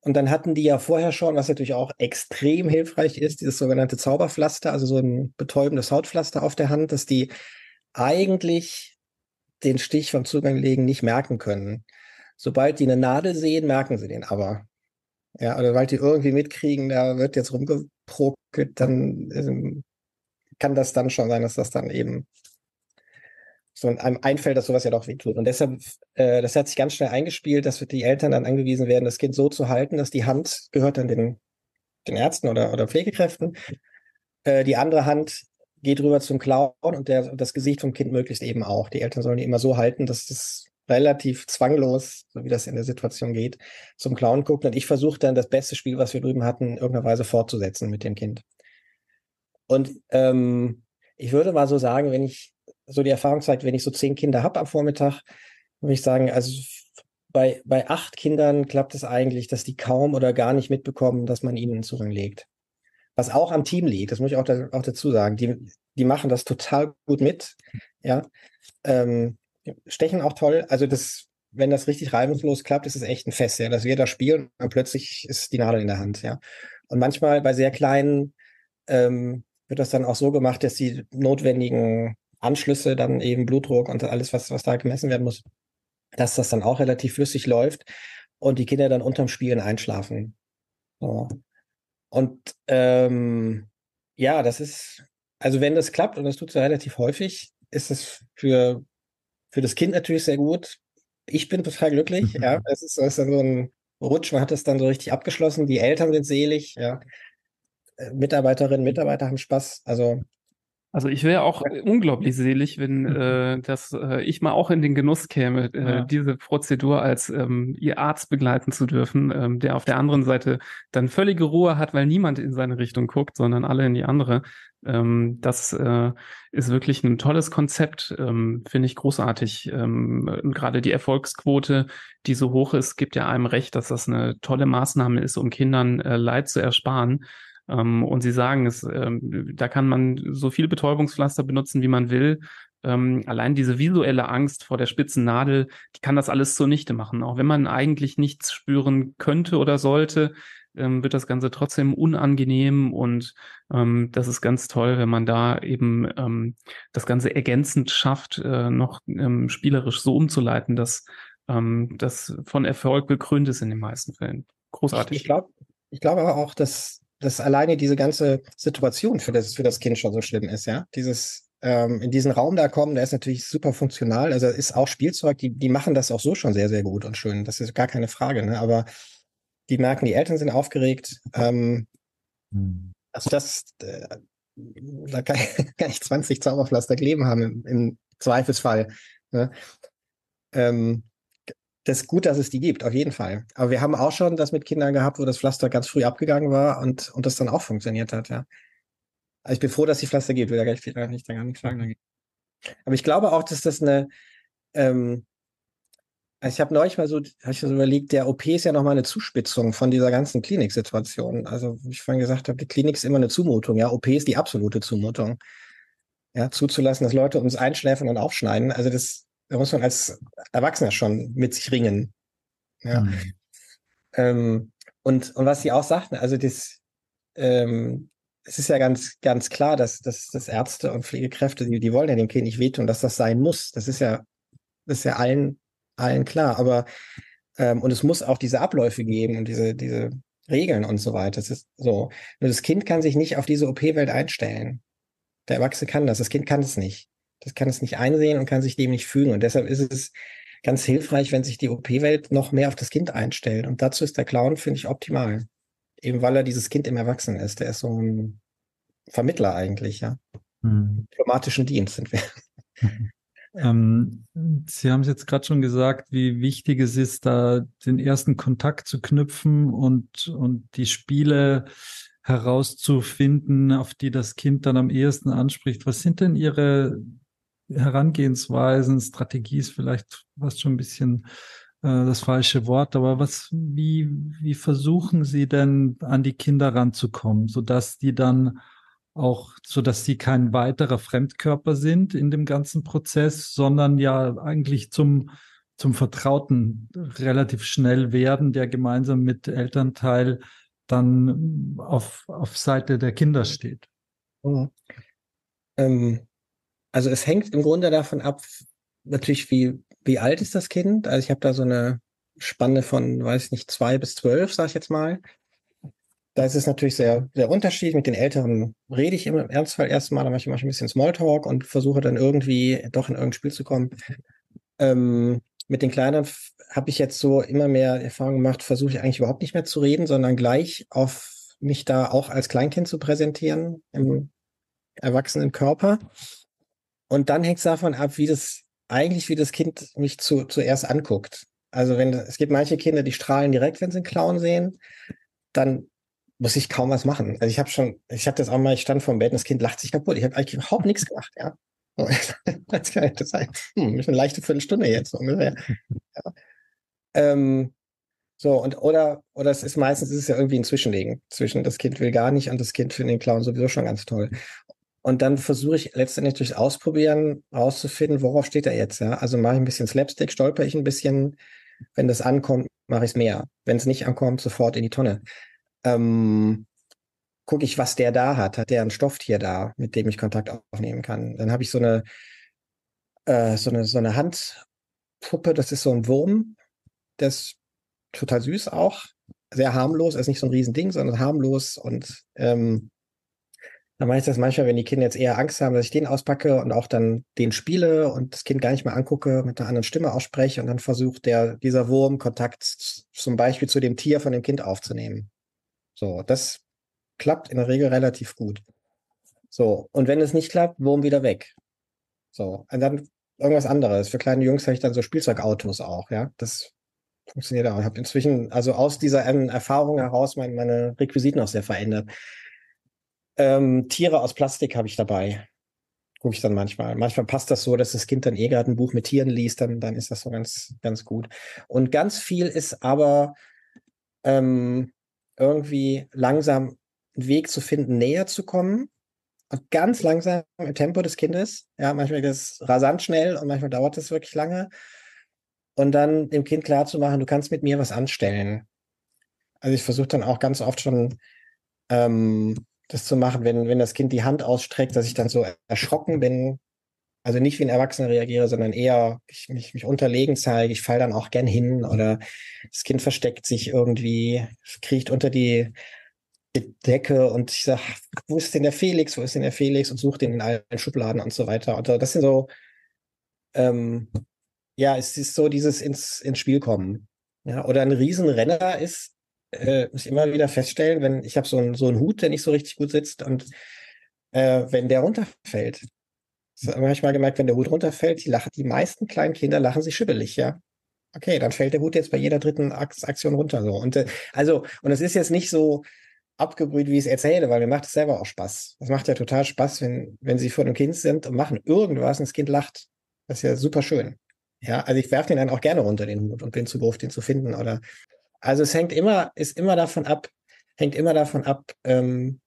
Und dann hatten die ja vorher schon, was natürlich auch extrem hilfreich ist, dieses sogenannte Zauberpflaster, also so ein betäubendes Hautpflaster auf der Hand, dass die eigentlich den Stich vom Zugang legen nicht merken können. Sobald die eine Nadel sehen, merken sie den aber. Ja, oder weil die irgendwie mitkriegen, da wird jetzt rumgeprokelt, dann äh, kann das dann schon sein, dass das dann eben so einem einfällt, dass sowas ja doch wehtut. Und deshalb, äh, das hat sich ganz schnell eingespielt, dass die Eltern dann angewiesen werden, das Kind so zu halten, dass die Hand gehört dann den, den Ärzten oder, oder Pflegekräften. Äh, die andere Hand geht rüber zum Clown und der, das Gesicht vom Kind möglichst eben auch. Die Eltern sollen die immer so halten, dass das relativ zwanglos, so wie das in der Situation geht, zum Clown guckt. Und ich versuche dann das beste Spiel, was wir drüben hatten, in irgendeiner Weise fortzusetzen mit dem Kind. Und ähm, ich würde mal so sagen, wenn ich so die Erfahrung zeigt, wenn ich so zehn Kinder habe am Vormittag, würde ich sagen, also bei, bei acht Kindern klappt es eigentlich, dass die kaum oder gar nicht mitbekommen, dass man ihnen einen Zugang legt. Was auch am Team liegt, das muss ich auch, da, auch dazu sagen. Die, die machen das total gut mit. Ja. Ähm, stechen auch toll. Also das, wenn das richtig reibungslos klappt, ist es echt ein Fest, ja, dass wir da spielen und plötzlich ist die Nadel in der Hand, ja. Und manchmal bei sehr kleinen ähm, wird das dann auch so gemacht, dass die notwendigen Anschlüsse dann eben Blutdruck und alles, was, was da gemessen werden muss, dass das dann auch relativ flüssig läuft und die Kinder dann unterm Spielen einschlafen. So. Und ähm, ja, das ist, also wenn das klappt, und das tut es ja relativ häufig, ist es für, für das Kind natürlich sehr gut. Ich bin total glücklich, mhm. ja. Es ist, ist dann so ein Rutsch, man hat es dann so richtig abgeschlossen. Die Eltern sind selig, ja. Äh, Mitarbeiterinnen, Mitarbeiter haben Spaß. Also also ich wäre auch unglaublich selig, wenn äh, das, äh, ich mal auch in den Genuss käme, äh, ja. diese Prozedur als ähm, ihr Arzt begleiten zu dürfen, ähm, der auf der anderen Seite dann völlige Ruhe hat, weil niemand in seine Richtung guckt, sondern alle in die andere. Ähm, das äh, ist wirklich ein tolles Konzept, ähm, finde ich großartig. Ähm, Gerade die Erfolgsquote, die so hoch ist, gibt ja einem recht, dass das eine tolle Maßnahme ist, um Kindern äh, Leid zu ersparen. Ähm, und sie sagen, es, ähm, da kann man so viel Betäubungspflaster benutzen, wie man will. Ähm, allein diese visuelle Angst vor der spitzen Nadel, die kann das alles zunichte machen. Auch wenn man eigentlich nichts spüren könnte oder sollte, wird das Ganze trotzdem unangenehm und ähm, das ist ganz toll, wenn man da eben ähm, das Ganze ergänzend schafft, äh, noch ähm, spielerisch so umzuleiten, dass das von Erfolg gekrönt ist in den meisten Fällen. Großartig. Ich, ich glaube ich glaube aber auch, dass dass alleine diese ganze Situation für das, für das Kind schon so schlimm ist, ja. Dieses ähm, in diesen Raum da kommen, der ist natürlich super funktional. Also ist auch Spielzeug, die, die machen das auch so schon sehr, sehr gut und schön. Das ist gar keine Frage, ne? Aber die merken, die Eltern sind aufgeregt. Ähm, hm. Also das, äh, da kann, kann ich 20 Zauberpflaster kleben haben im, im Zweifelsfall. Ne? Ähm, das ist gut, dass es die gibt, auf jeden Fall. Aber wir haben auch schon das mit Kindern gehabt, wo das Pflaster ganz früh abgegangen war und, und das dann auch funktioniert hat, ja. Also ich bin froh, dass die Pflaster gibt, will da gleich nicht, da gar nichts sagen. Aber ich glaube auch, dass das eine, ähm, also ich habe neulich mal so, habe ich so überlegt, der OP ist ja nochmal eine Zuspitzung von dieser ganzen Kliniksituation. Also, wie ich vorhin gesagt habe, die Klinik ist immer eine Zumutung, ja. OP ist die absolute Zumutung. Ja, zuzulassen, dass Leute uns einschläfen und aufschneiden. Also das, da muss man als Erwachsener schon mit sich ringen. Ja. Mhm. Ähm, und, und was sie auch sagten, also das, ähm, es ist ja ganz, ganz klar, dass, dass, dass Ärzte und Pflegekräfte, die, die wollen ja dem Kind nicht wehtun, dass das sein muss. Das ist ja, das ist ja allen, allen klar. Aber ähm, und es muss auch diese Abläufe geben und diese, diese Regeln und so weiter. Das ist so. Nur das Kind kann sich nicht auf diese OP-Welt einstellen. Der Erwachsene kann das, das Kind kann es nicht. Das kann es nicht einsehen und kann sich dem nicht fügen. Und deshalb ist es ganz hilfreich, wenn sich die OP-Welt noch mehr auf das Kind einstellt. Und dazu ist der Clown, finde ich, optimal. Eben weil er dieses Kind im Erwachsenen ist. Der ist so ein Vermittler eigentlich, ja. Hm. Diplomatischen Dienst sind wir. Ähm, Sie haben es jetzt gerade schon gesagt, wie wichtig es ist, da den ersten Kontakt zu knüpfen und, und die Spiele herauszufinden, auf die das Kind dann am ehesten anspricht. Was sind denn Ihre Herangehensweisen, Strategie ist vielleicht fast schon ein bisschen äh, das falsche Wort, aber was, wie, wie versuchen Sie denn an die Kinder ranzukommen, sodass die dann auch, so dass sie kein weiterer Fremdkörper sind in dem ganzen Prozess, sondern ja eigentlich zum, zum Vertrauten relativ schnell werden, der gemeinsam mit Elternteil dann auf, auf Seite der Kinder steht. Mhm. Ähm, also es hängt im Grunde davon ab, natürlich, wie, wie alt ist das Kind? Also ich habe da so eine Spanne von, weiß nicht, zwei bis zwölf, sag ich jetzt mal. Da ist es natürlich sehr, sehr unterschiedlich. Mit den Älteren rede ich im Ernstfall erstmal, da mache ich ein bisschen Smalltalk und versuche dann irgendwie doch in irgendein Spiel zu kommen. Ähm, mit den Kleineren habe ich jetzt so immer mehr Erfahrung gemacht, versuche ich eigentlich überhaupt nicht mehr zu reden, sondern gleich auf mich da auch als Kleinkind zu präsentieren im erwachsenen Körper. Und dann hängt es davon ab, wie das eigentlich, wie das Kind mich zu, zuerst anguckt. Also wenn es gibt manche Kinder, die strahlen direkt, wenn sie einen Clown sehen, dann muss ich kaum was machen. Also ich habe schon, ich habe das auch mal, ich stand vor dem Bett und das Kind lacht sich kaputt. Ich habe eigentlich überhaupt nichts gemacht, ja. das kann das sein. Hm, eine leichte Viertelstunde jetzt ungefähr. Ja. Ähm, so, und oder, oder es ist meistens ist es ja irgendwie ein Zwischenlegen zwischen das Kind will gar nicht und das Kind findet den Clown sowieso schon ganz toll. Und dann versuche ich letztendlich durch Ausprobieren rauszufinden, worauf steht er jetzt. Ja? Also mache ich ein bisschen Slapstick, stolper ich ein bisschen. Wenn das ankommt, mache ich es mehr. Wenn es nicht ankommt, sofort in die Tonne. Ähm, gucke ich, was der da hat. Hat der ein Stofftier da, mit dem ich Kontakt aufnehmen kann? Dann habe ich so eine, äh, so eine, so eine Handpuppe, das ist so ein Wurm. Das ist total süß auch. Sehr harmlos, ist nicht so ein Riesending, sondern harmlos und ähm, dann mache ich das manchmal, wenn die Kinder jetzt eher Angst haben, dass ich den auspacke und auch dann den spiele und das Kind gar nicht mehr angucke, mit einer anderen Stimme ausspreche und dann versucht der, dieser Wurm Kontakt zum Beispiel zu dem Tier von dem Kind aufzunehmen. So, das klappt in der Regel relativ gut. So, und wenn es nicht klappt, Wurm wieder weg. So, und dann irgendwas anderes. Für kleine Jungs habe ich dann so Spielzeugautos auch, ja. Das funktioniert auch. Ich habe inzwischen, also aus dieser Erfahrung heraus, meine, meine Requisiten auch sehr verändert. Ähm, Tiere aus Plastik habe ich dabei. Gucke ich dann manchmal. Manchmal passt das so, dass das Kind dann eh gerade ein Buch mit Tieren liest, dann, dann ist das so ganz, ganz gut. Und ganz viel ist aber ähm, irgendwie langsam einen Weg zu finden, näher zu kommen. Und ganz langsam im Tempo des Kindes. Ja, manchmal geht es rasant schnell und manchmal dauert es wirklich lange. Und dann dem Kind klarzumachen, du kannst mit mir was anstellen. Also ich versuche dann auch ganz oft schon ähm, das zu machen, wenn, wenn das Kind die Hand ausstreckt, dass ich dann so erschrocken bin. Also nicht wie ein Erwachsener reagiere, sondern eher ich mich, mich unterlegen zeige. Ich falle dann auch gern hin oder das Kind versteckt sich irgendwie, kriecht unter die, Decke und ich sage, wo ist denn der Felix? Wo ist denn der Felix? Und suche den in allen Schubladen und so weiter. Und das sind so, ähm, ja, es ist so dieses ins, ins Spiel kommen. Ja, oder ein Riesenrenner ist, äh, muss ich immer wieder feststellen, wenn ich habe so einen so Hut, der nicht so richtig gut sitzt und äh, wenn der runterfällt. Habe ich mal gemerkt, wenn der Hut runterfällt, die lachen, die meisten kleinen Kinder lachen sich schibbelig, ja. Okay, dann fällt der Hut jetzt bei jeder dritten Aktion runter so. Und äh, also, und es ist jetzt nicht so abgebrüht, wie ich es erzähle, weil mir macht es selber auch Spaß. Das macht ja total Spaß, wenn, wenn sie vor dem Kind sind und machen irgendwas und das Kind lacht. Das ist ja super schön. Ja, also ich werfe den dann auch gerne runter, den Hut, und bin zu doof, den zu finden. Oder also es hängt immer, ist immer davon ab, hängt immer davon ab, ähm,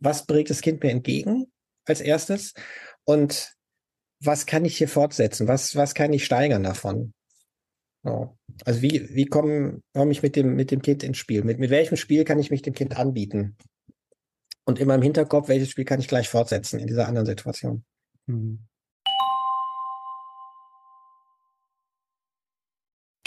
was bringt das Kind mir entgegen als erstes und was kann ich hier fortsetzen? Was, was kann ich steigern davon? So. Also wie, wie komme komm ich mit dem, mit dem Kind ins Spiel? Mit, mit welchem Spiel kann ich mich dem Kind anbieten? Und immer im Hinterkopf, welches Spiel kann ich gleich fortsetzen in dieser anderen Situation? Mhm.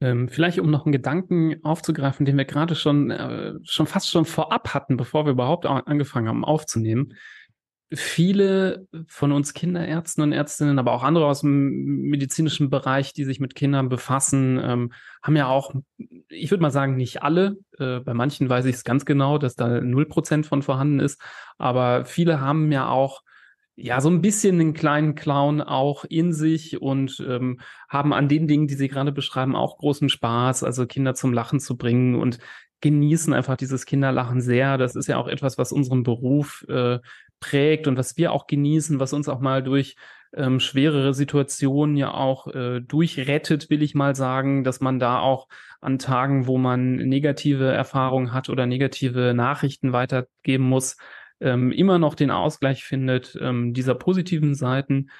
Ähm, vielleicht um noch einen Gedanken aufzugreifen, den wir gerade schon, äh, schon fast schon vorab hatten, bevor wir überhaupt angefangen haben aufzunehmen. Viele von uns Kinderärzten und Ärztinnen, aber auch andere aus dem medizinischen Bereich, die sich mit Kindern befassen, ähm, haben ja auch, ich würde mal sagen, nicht alle. Äh, bei manchen weiß ich es ganz genau, dass da null Prozent von vorhanden ist. Aber viele haben ja auch ja, so ein bisschen einen kleinen Clown auch in sich und ähm, haben an den Dingen, die Sie gerade beschreiben, auch großen Spaß, also Kinder zum Lachen zu bringen und genießen einfach dieses Kinderlachen sehr. Das ist ja auch etwas, was unseren Beruf äh, prägt und was wir auch genießen, was uns auch mal durch ähm, schwerere Situationen ja auch äh, durchrettet, will ich mal sagen, dass man da auch an Tagen, wo man negative Erfahrungen hat oder negative Nachrichten weitergeben muss, ähm, immer noch den Ausgleich findet ähm, dieser positiven Seiten.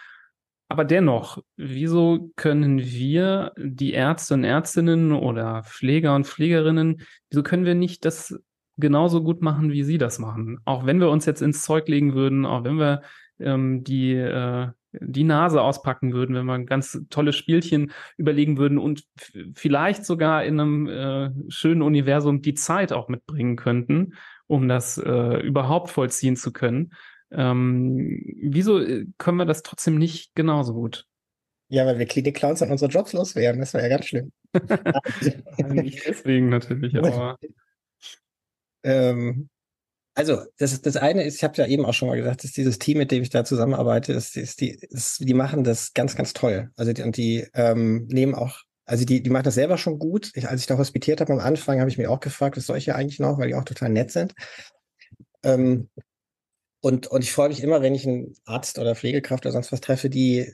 Aber dennoch, wieso können wir, die Ärzte und Ärztinnen oder Pfleger und Pflegerinnen, wieso können wir nicht das genauso gut machen, wie sie das machen? Auch wenn wir uns jetzt ins Zeug legen würden, auch wenn wir ähm, die, äh, die Nase auspacken würden, wenn wir ein ganz tolles Spielchen überlegen würden und vielleicht sogar in einem äh, schönen Universum die Zeit auch mitbringen könnten, um das äh, überhaupt vollziehen zu können. Ähm, wieso äh, können wir das trotzdem nicht genauso gut? Ja, weil wir Klinik-Clowns an unsere Jobs loswerden. Das wäre ja ganz schlimm. nicht deswegen natürlich, aber. ähm, also das, das eine ist, ich habe ja eben auch schon mal gesagt, dass dieses Team, mit dem ich da zusammenarbeite, ist, ist die, ist, die machen das ganz, ganz toll. Also die, und die ähm, nehmen auch, also die, die machen das selber schon gut. Ich, als ich da hospitiert habe am Anfang, habe ich mich auch gefragt, was soll ich hier eigentlich noch, weil die auch total nett sind. Ähm, und, und ich freue mich immer, wenn ich einen Arzt oder Pflegekraft oder sonst was treffe, die,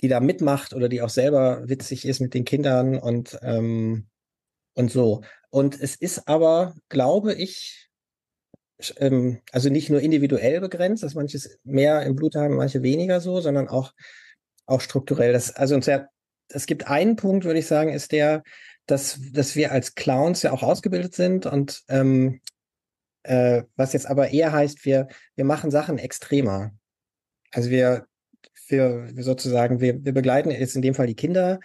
die da mitmacht oder die auch selber witzig ist mit den Kindern und, ähm, und so. Und es ist aber, glaube ich, ähm, also nicht nur individuell begrenzt, dass manches mehr im Blut haben, manche weniger so, sondern auch, auch strukturell. Das, also es gibt einen Punkt, würde ich sagen, ist der, dass, dass wir als Clowns ja auch ausgebildet sind und ähm, äh, was jetzt aber eher heißt, wir, wir machen Sachen extremer. Also wir, wir, wir sozusagen, wir, wir begleiten jetzt in dem Fall die Kinder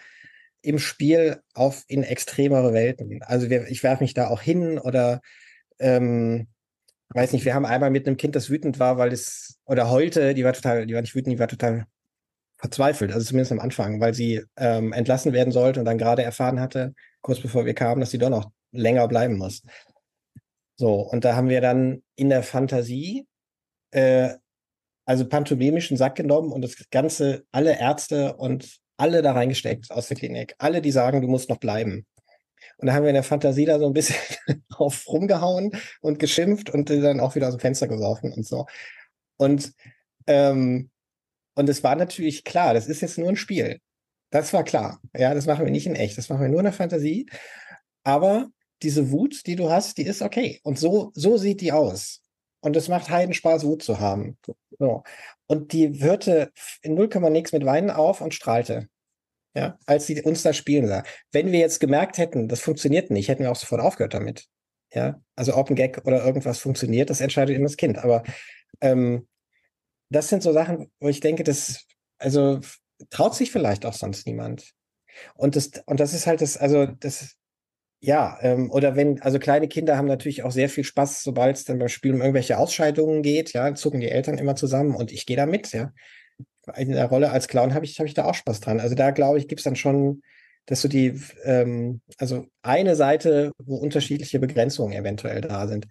im Spiel auf in extremere Welten. Also wir, ich werfe mich da auch hin oder ähm, weiß nicht, wir haben einmal mit einem Kind, das wütend war, weil es, oder heulte, die war total, die war nicht wütend, die war total verzweifelt, also zumindest am Anfang, weil sie ähm, entlassen werden sollte und dann gerade erfahren hatte, kurz bevor wir kamen, dass sie doch noch länger bleiben muss. So, und da haben wir dann in der Fantasie, äh, also pantomimischen Sack genommen und das Ganze, alle Ärzte und alle da reingesteckt aus der Klinik. Alle, die sagen, du musst noch bleiben. Und da haben wir in der Fantasie da so ein bisschen auf rumgehauen und geschimpft und dann auch wieder aus dem Fenster geworfen und so. Und, ähm, und es war natürlich klar, das ist jetzt nur ein Spiel. Das war klar. Ja, das machen wir nicht in echt. Das machen wir nur in der Fantasie. Aber diese Wut, die du hast, die ist okay. Und so, so sieht die aus. Und es macht heiden Spaß, Wut zu haben. So. Und die hörte in 0, nix mit Weinen auf und strahlte ja, als sie uns da spielen sah. Wenn wir jetzt gemerkt hätten, das funktioniert nicht, hätten wir auch sofort aufgehört damit. Ja, also Open Gag oder irgendwas funktioniert, das entscheidet immer das Kind. Aber ähm, das sind so Sachen, wo ich denke, das, also traut sich vielleicht auch sonst niemand. Und das, und das ist halt das, also das, ja, ähm, oder wenn, also kleine Kinder haben natürlich auch sehr viel Spaß, sobald es dann beim Spiel um irgendwelche Ausscheidungen geht, ja, zucken die Eltern immer zusammen und ich gehe da mit, ja in der Rolle als Clown habe ich, hab ich da auch Spaß dran. Also da glaube ich, gibt es dann schon, dass so die, ähm, also eine Seite, wo unterschiedliche Begrenzungen eventuell da sind.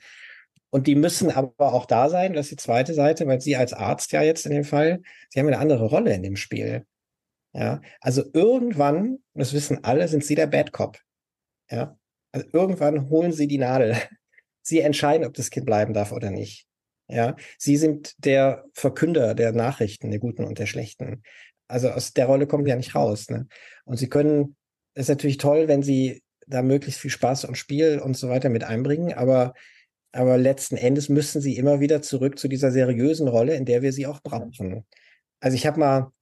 Und die müssen aber auch da sein, das ist die zweite Seite, weil Sie als Arzt ja jetzt in dem Fall, Sie haben eine andere Rolle in dem Spiel. Ja, also irgendwann, das wissen alle, sind Sie der Bad Cop. Ja, also irgendwann holen Sie die Nadel. Sie entscheiden, ob das Kind bleiben darf oder nicht. Ja, Sie sind der Verkünder der Nachrichten, der guten und der schlechten. Also aus der Rolle kommen Sie ja nicht raus. Ne? Und Sie können, es ist natürlich toll, wenn Sie da möglichst viel Spaß und Spiel und so weiter mit einbringen, aber, aber letzten Endes müssen Sie immer wieder zurück zu dieser seriösen Rolle, in der wir Sie auch brauchen. Also ich habe mal,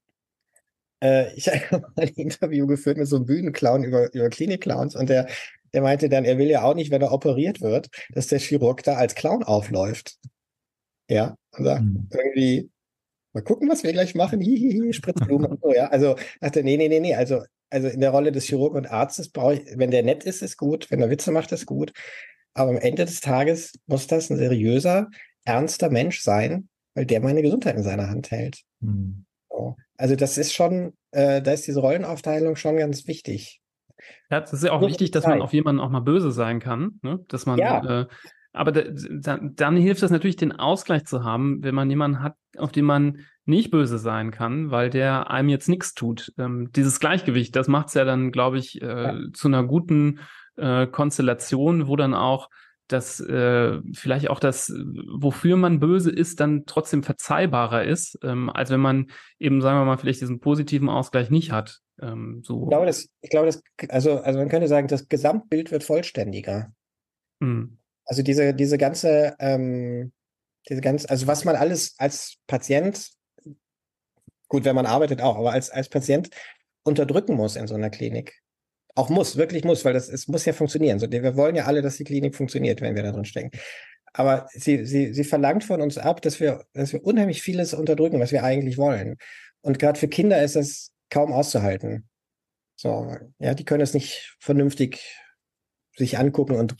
äh, ich habe mal ein Interview geführt mit so einem Bühnenclown über, über Klinikclowns und der, der meinte dann, er will ja auch nicht, wenn er operiert wird, dass der Chirurg da als Clown aufläuft. Ja, und sagt mhm. irgendwie, mal gucken, was wir gleich machen, hihihi, Spritzblumen und so, ja. Also dachte, nee, nee, nee, nee, also, also in der Rolle des Chirurgen und Arztes brauche ich, wenn der nett ist, ist gut, wenn er Witze macht, ist gut. Aber am Ende des Tages muss das ein seriöser, ernster Mensch sein, weil der meine Gesundheit in seiner Hand hält. Mhm. So. Also das ist schon, äh, da ist diese Rollenaufteilung schon ganz wichtig. Ja, es ist ja auch wichtig, dass man auf jemanden auch mal böse sein kann, ne? dass man ja. äh, aber da, da, dann hilft es natürlich, den Ausgleich zu haben, wenn man jemanden hat, auf den man nicht böse sein kann, weil der einem jetzt nichts tut. Ähm, dieses Gleichgewicht, das macht es ja dann, glaube ich, äh, ja. zu einer guten äh, Konstellation, wo dann auch das äh, vielleicht auch das, wofür man böse ist, dann trotzdem verzeihbarer ist, ähm, als wenn man eben, sagen wir mal, vielleicht diesen positiven Ausgleich nicht hat. Ähm, so. Ich glaube, das, ich glaube, das, also, also man könnte sagen, das Gesamtbild wird vollständiger. Mhm. Also diese, diese ganze, ähm, diese ganze, also was man alles als Patient, gut, wenn man arbeitet auch, aber als, als Patient unterdrücken muss in so einer Klinik. Auch muss, wirklich muss, weil das, es muss ja funktionieren. So, wir wollen ja alle, dass die Klinik funktioniert, wenn wir da drin stecken. Aber sie, sie, sie verlangt von uns ab, dass wir, dass wir unheimlich vieles unterdrücken, was wir eigentlich wollen. Und gerade für Kinder ist das kaum auszuhalten. So, ja, die können es nicht vernünftig sich angucken und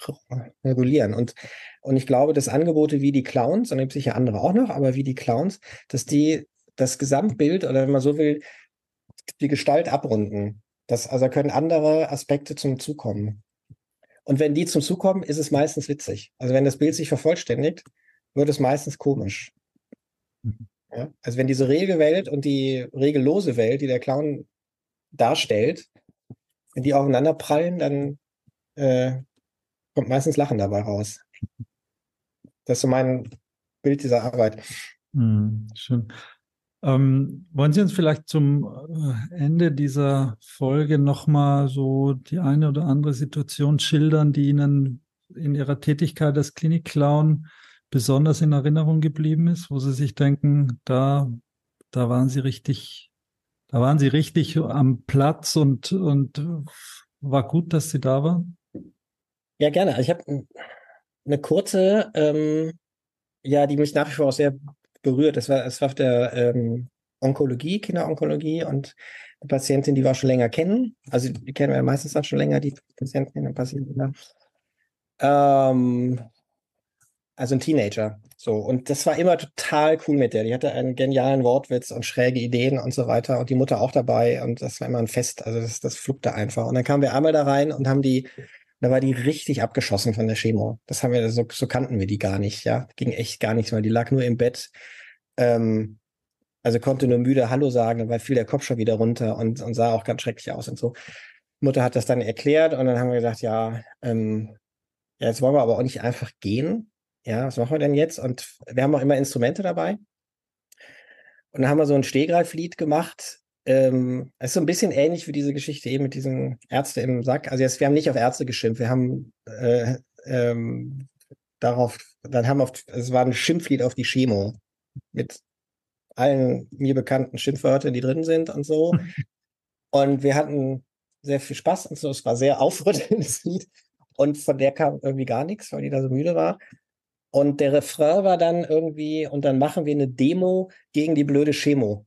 regulieren. Und, und ich glaube, dass Angebote wie die Clowns, und gibt sicher andere auch noch, aber wie die Clowns, dass die das Gesamtbild oder wenn man so will, die Gestalt abrunden. Das, also können andere Aspekte zum Zukommen. Und wenn die zum Zug kommen, ist es meistens witzig. Also wenn das Bild sich vervollständigt, wird es meistens komisch. Mhm. Ja? Also wenn diese Regelwelt und die regellose Welt, die der Clown darstellt, wenn die aufeinander prallen, dann äh, kommt meistens Lachen dabei raus. Das ist so mein Bild dieser Arbeit. Mhm, schön. Ähm, wollen Sie uns vielleicht zum äh, Ende dieser Folge nochmal so die eine oder andere Situation schildern, die Ihnen in Ihrer Tätigkeit als Klinikclown besonders in Erinnerung geblieben ist, wo Sie sich denken, da, da waren Sie richtig, da waren Sie richtig am Platz und, und war gut, dass Sie da waren? Ja, gerne. Also ich habe eine kurze, ähm, ja, die mich nach wie vor auch sehr berührt. Das war, das war auf der ähm, Onkologie, Kinderonkologie und eine Patientin, die wir auch schon länger kennen. Also die kennen wir ja meistens auch schon länger, die Patienten und Patienten. Ähm, also ein Teenager. So. Und das war immer total cool mit der. Die hatte einen genialen Wortwitz und schräge Ideen und so weiter. Und die Mutter auch dabei. Und das war immer ein Fest. Also das, das flugte einfach. Und dann kamen wir einmal da rein und haben die, da war die richtig abgeschossen von der Chemo. Das haben wir, so, so kannten wir die gar nicht, ja. Ging echt gar nichts, weil die lag nur im Bett. Ähm, also konnte nur müde Hallo sagen, weil fiel der Kopf schon wieder runter und, und sah auch ganz schrecklich aus und so. Mutter hat das dann erklärt und dann haben wir gesagt, ja, ähm, ja, jetzt wollen wir aber auch nicht einfach gehen, ja, was machen wir denn jetzt? Und wir haben auch immer Instrumente dabei. Und dann haben wir so ein Stehgreiflied gemacht. Ähm, es ist so ein bisschen ähnlich wie diese Geschichte eben mit diesen Ärzte im Sack. Also jetzt, wir haben nicht auf Ärzte geschimpft, wir haben äh, ähm, darauf, dann haben wir auf, es war ein Schimpflied auf die Chemo mit allen mir bekannten Schimpfwörtern, die drin sind und so. Und wir hatten sehr viel Spaß und so. Es war sehr aufrüttelndes Lied. Und von der kam irgendwie gar nichts, weil die da so müde war. Und der Refrain war dann irgendwie, und dann machen wir eine Demo gegen die blöde Chemo.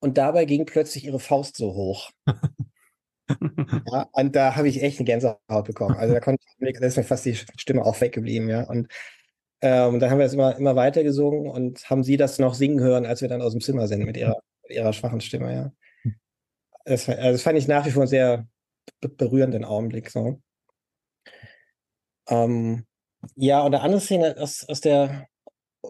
Und dabei ging plötzlich ihre Faust so hoch. ja, und da habe ich echt eine Gänsehaut bekommen. Also da konnte ich, da ist mir fast die Stimme auch weggeblieben, ja. Und ähm, dann haben wir es immer, immer weiter gesungen und haben sie das noch singen hören, als wir dann aus dem Zimmer sind mit ihrer, mit ihrer schwachen Stimme, ja. Das, also das fand ich nach wie vor einen sehr berührenden Augenblick, so. Ähm, ja, und eine andere Szene aus, aus der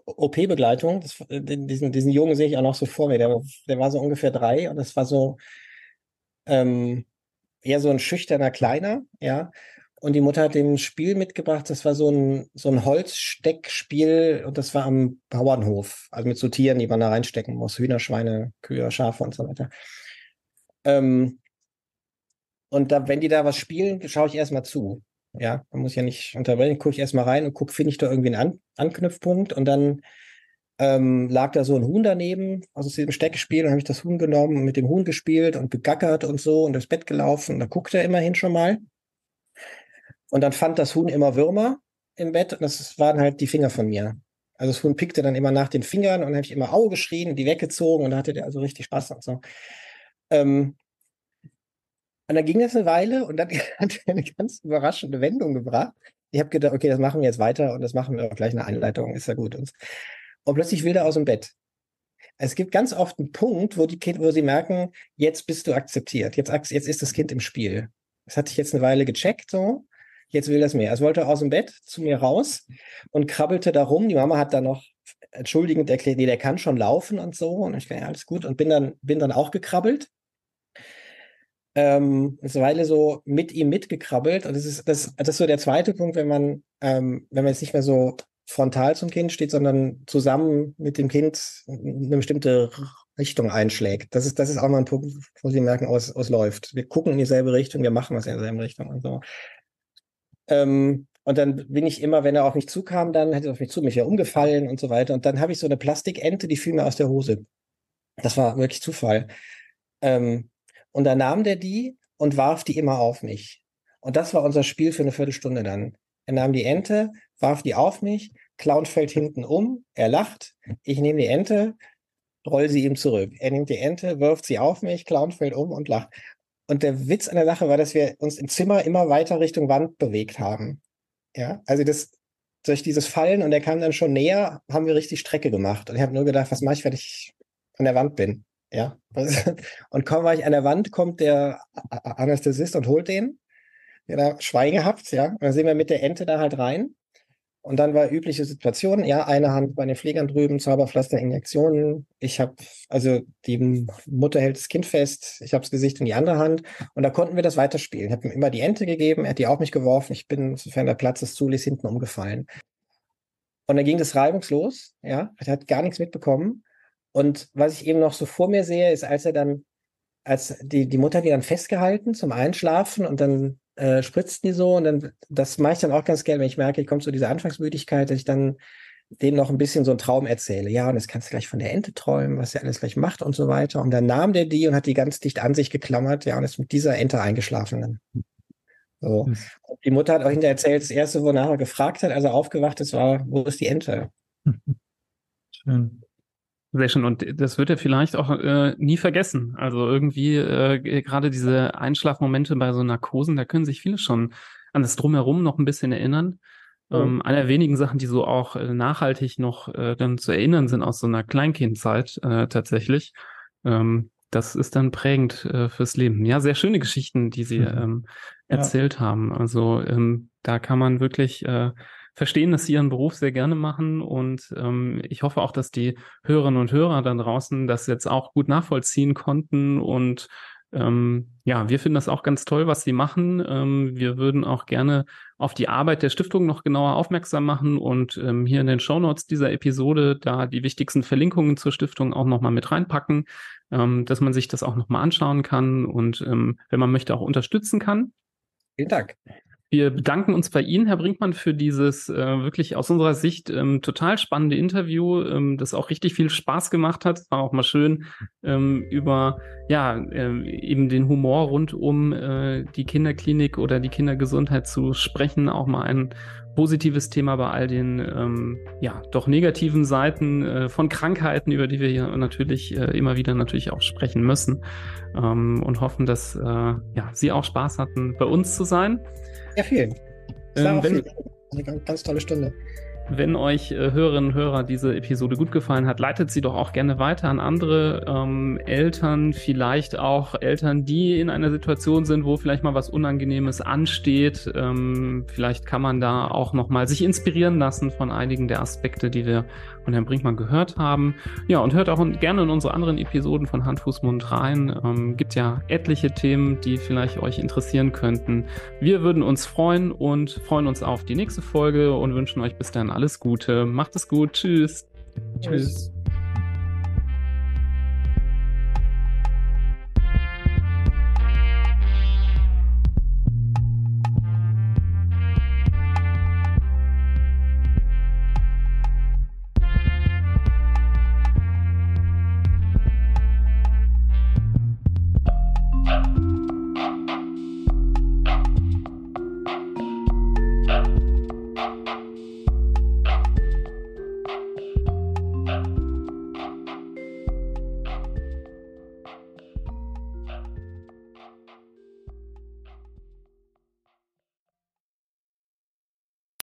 OP-Begleitung, diesen, diesen Jungen sehe ich auch noch so vor mir, der, der war so ungefähr drei und das war so ähm, eher so ein schüchterner Kleiner, ja. Und die Mutter hat dem ein Spiel mitgebracht, das war so ein, so ein Holzsteckspiel und das war am Bauernhof, also mit so Tieren, die man da reinstecken muss, Hühner, Schweine, Kühe, Schafe und so weiter. Ähm, und da, wenn die da was spielen, schaue ich erstmal zu. Ja, man muss ja nicht unterbrechen. Gucke ich erstmal rein und gucke, finde ich da irgendwie einen An Anknüpfpunkt. Und dann ähm, lag da so ein Huhn daneben, also aus diesem Steckspiel. Dann habe ich das Huhn genommen und mit dem Huhn gespielt und gegackert und so und durchs Bett gelaufen. Und da guckte er immerhin schon mal. Und dann fand das Huhn immer Würmer im Bett und das waren halt die Finger von mir. Also das Huhn pickte dann immer nach den Fingern und dann habe ich immer Au geschrien und die weggezogen und da hatte der also richtig Spaß und so. Ähm, und dann ging das eine Weile und dann hat er eine ganz überraschende Wendung gebracht. Ich habe gedacht, okay, das machen wir jetzt weiter und das machen wir auch gleich eine Einleitung, ist ja gut. Und, plötzlich will er aus dem Bett. Es gibt ganz oft einen Punkt, wo die Kinder, wo sie merken, jetzt bist du akzeptiert, jetzt, jetzt ist das Kind im Spiel. Das hatte ich jetzt eine Weile gecheckt, so. Jetzt will das mehr. Es wollte aus dem Bett zu mir raus und krabbelte da rum. Die Mama hat dann noch entschuldigend erklärt, nee, der kann schon laufen und so. Und ich, ja, alles gut. Und bin dann, bin dann auch gekrabbelt ähm, eine Weile so mit ihm mitgekrabbelt. Und das ist, das, das ist so der zweite Punkt, wenn man, ähm, wenn man jetzt nicht mehr so frontal zum Kind steht, sondern zusammen mit dem Kind eine bestimmte Richtung einschlägt. Das ist, das ist auch mal ein Punkt, wo sie merken, oh, es, oh, es läuft. Wir gucken in dieselbe Richtung, wir machen was in dieselbe Richtung und so. Ähm, und dann bin ich immer, wenn er auf mich zukam, dann hätte er auf mich zu, mich ja umgefallen und so weiter. Und dann habe ich so eine Plastikente, die fiel mir aus der Hose. Das war wirklich Zufall. Ähm, und dann nahm der die und warf die immer auf mich. Und das war unser Spiel für eine Viertelstunde dann. Er nahm die Ente, warf die auf mich, Clown fällt hinten um, er lacht, ich nehme die Ente, roll sie ihm zurück. Er nimmt die Ente, wirft sie auf mich, Clown fällt um und lacht. Und der Witz an der Sache war, dass wir uns im Zimmer immer weiter Richtung Wand bewegt haben. Ja, also das durch dieses Fallen und er kam dann schon näher, haben wir richtig Strecke gemacht. Und ich habe nur gedacht, was mache ich, wenn ich an der Wand bin? Ja. Und kaum war ich an der Wand, kommt der Anästhesist und holt den. genau, Schwein gehabt, ja. Und dann sind wir mit der Ente da halt rein. Und dann war übliche Situation, ja, eine Hand bei den Pflegern drüben, Zauberpflaster, Injektionen. Ich habe, also die Mutter hält das Kind fest, ich habe das Gesicht in die andere Hand und da konnten wir das weiterspielen. Ich habe ihm immer die Ente gegeben, er hat die auf mich geworfen, ich bin, sofern der Platz es zuließ, hinten umgefallen. Und dann ging das reibungslos, ja, er hat gar nichts mitbekommen. Und was ich eben noch so vor mir sehe, ist, als er dann, als die, die Mutter die dann festgehalten zum Einschlafen und dann äh, spritzten die so und dann, das mache ich dann auch ganz gerne, wenn ich merke, ich komme zu dieser Anfangsmüdigkeit, dass ich dann denen noch ein bisschen so einen Traum erzähle. Ja, und jetzt kannst du gleich von der Ente träumen, was er alles gleich macht und so weiter. Und dann nahm der die und hat die ganz dicht an sich geklammert, ja, und ist mit dieser Ente eingeschlafen dann. So. Die Mutter hat auch hinterher erzählt, das erste, wonach er gefragt hat, als er aufgewacht ist, war, wo ist die Ente? Schön. Sehr schön. Und das wird er vielleicht auch äh, nie vergessen. Also irgendwie äh, gerade diese Einschlafmomente bei so Narkosen, da können sich viele schon an das Drumherum noch ein bisschen erinnern. Mhm. Ähm, einer der wenigen Sachen, die so auch äh, nachhaltig noch äh, dann zu erinnern sind aus so einer Kleinkindzeit äh, tatsächlich. Ähm, das ist dann prägend äh, fürs Leben. Ja, sehr schöne Geschichten, die Sie mhm. ähm, erzählt ja. haben. Also ähm, da kann man wirklich äh, verstehen, dass sie ihren Beruf sehr gerne machen und ähm, ich hoffe auch, dass die Hörerinnen und Hörer da draußen das jetzt auch gut nachvollziehen konnten und ähm, ja, wir finden das auch ganz toll, was sie machen. Ähm, wir würden auch gerne auf die Arbeit der Stiftung noch genauer aufmerksam machen und ähm, hier in den Show Notes dieser Episode da die wichtigsten Verlinkungen zur Stiftung auch nochmal mit reinpacken, ähm, dass man sich das auch nochmal anschauen kann und ähm, wenn man möchte auch unterstützen kann. Vielen Dank. Wir bedanken uns bei Ihnen, Herr Brinkmann, für dieses äh, wirklich aus unserer Sicht ähm, total spannende Interview, ähm, das auch richtig viel Spaß gemacht hat. War auch mal schön ähm, über ja äh, eben den Humor rund um äh, die Kinderklinik oder die Kindergesundheit zu sprechen. Auch mal ein positives Thema bei all den ähm, ja doch negativen Seiten äh, von Krankheiten, über die wir hier natürlich äh, immer wieder natürlich auch sprechen müssen ähm, und hoffen, dass äh, ja Sie auch Spaß hatten, bei uns zu sein. Vielen. Das war ähm, wenn, viel. Eine ganz tolle Stunde. Wenn euch äh, Hörerinnen und Hörer diese Episode gut gefallen hat, leitet sie doch auch gerne weiter an andere ähm, Eltern, vielleicht auch Eltern, die in einer Situation sind, wo vielleicht mal was Unangenehmes ansteht. Ähm, vielleicht kann man da auch nochmal sich inspirieren lassen von einigen der Aspekte, die wir von Herrn Brinkmann gehört haben. Ja, und hört auch gerne in unsere anderen Episoden von Hand, Fuß, Mund rein. Ähm, gibt ja etliche Themen, die vielleicht euch interessieren könnten. Wir würden uns freuen und freuen uns auf die nächste Folge und wünschen euch bis dann alles Gute. Macht es gut. Tschüss. Tschüss. Tschüss.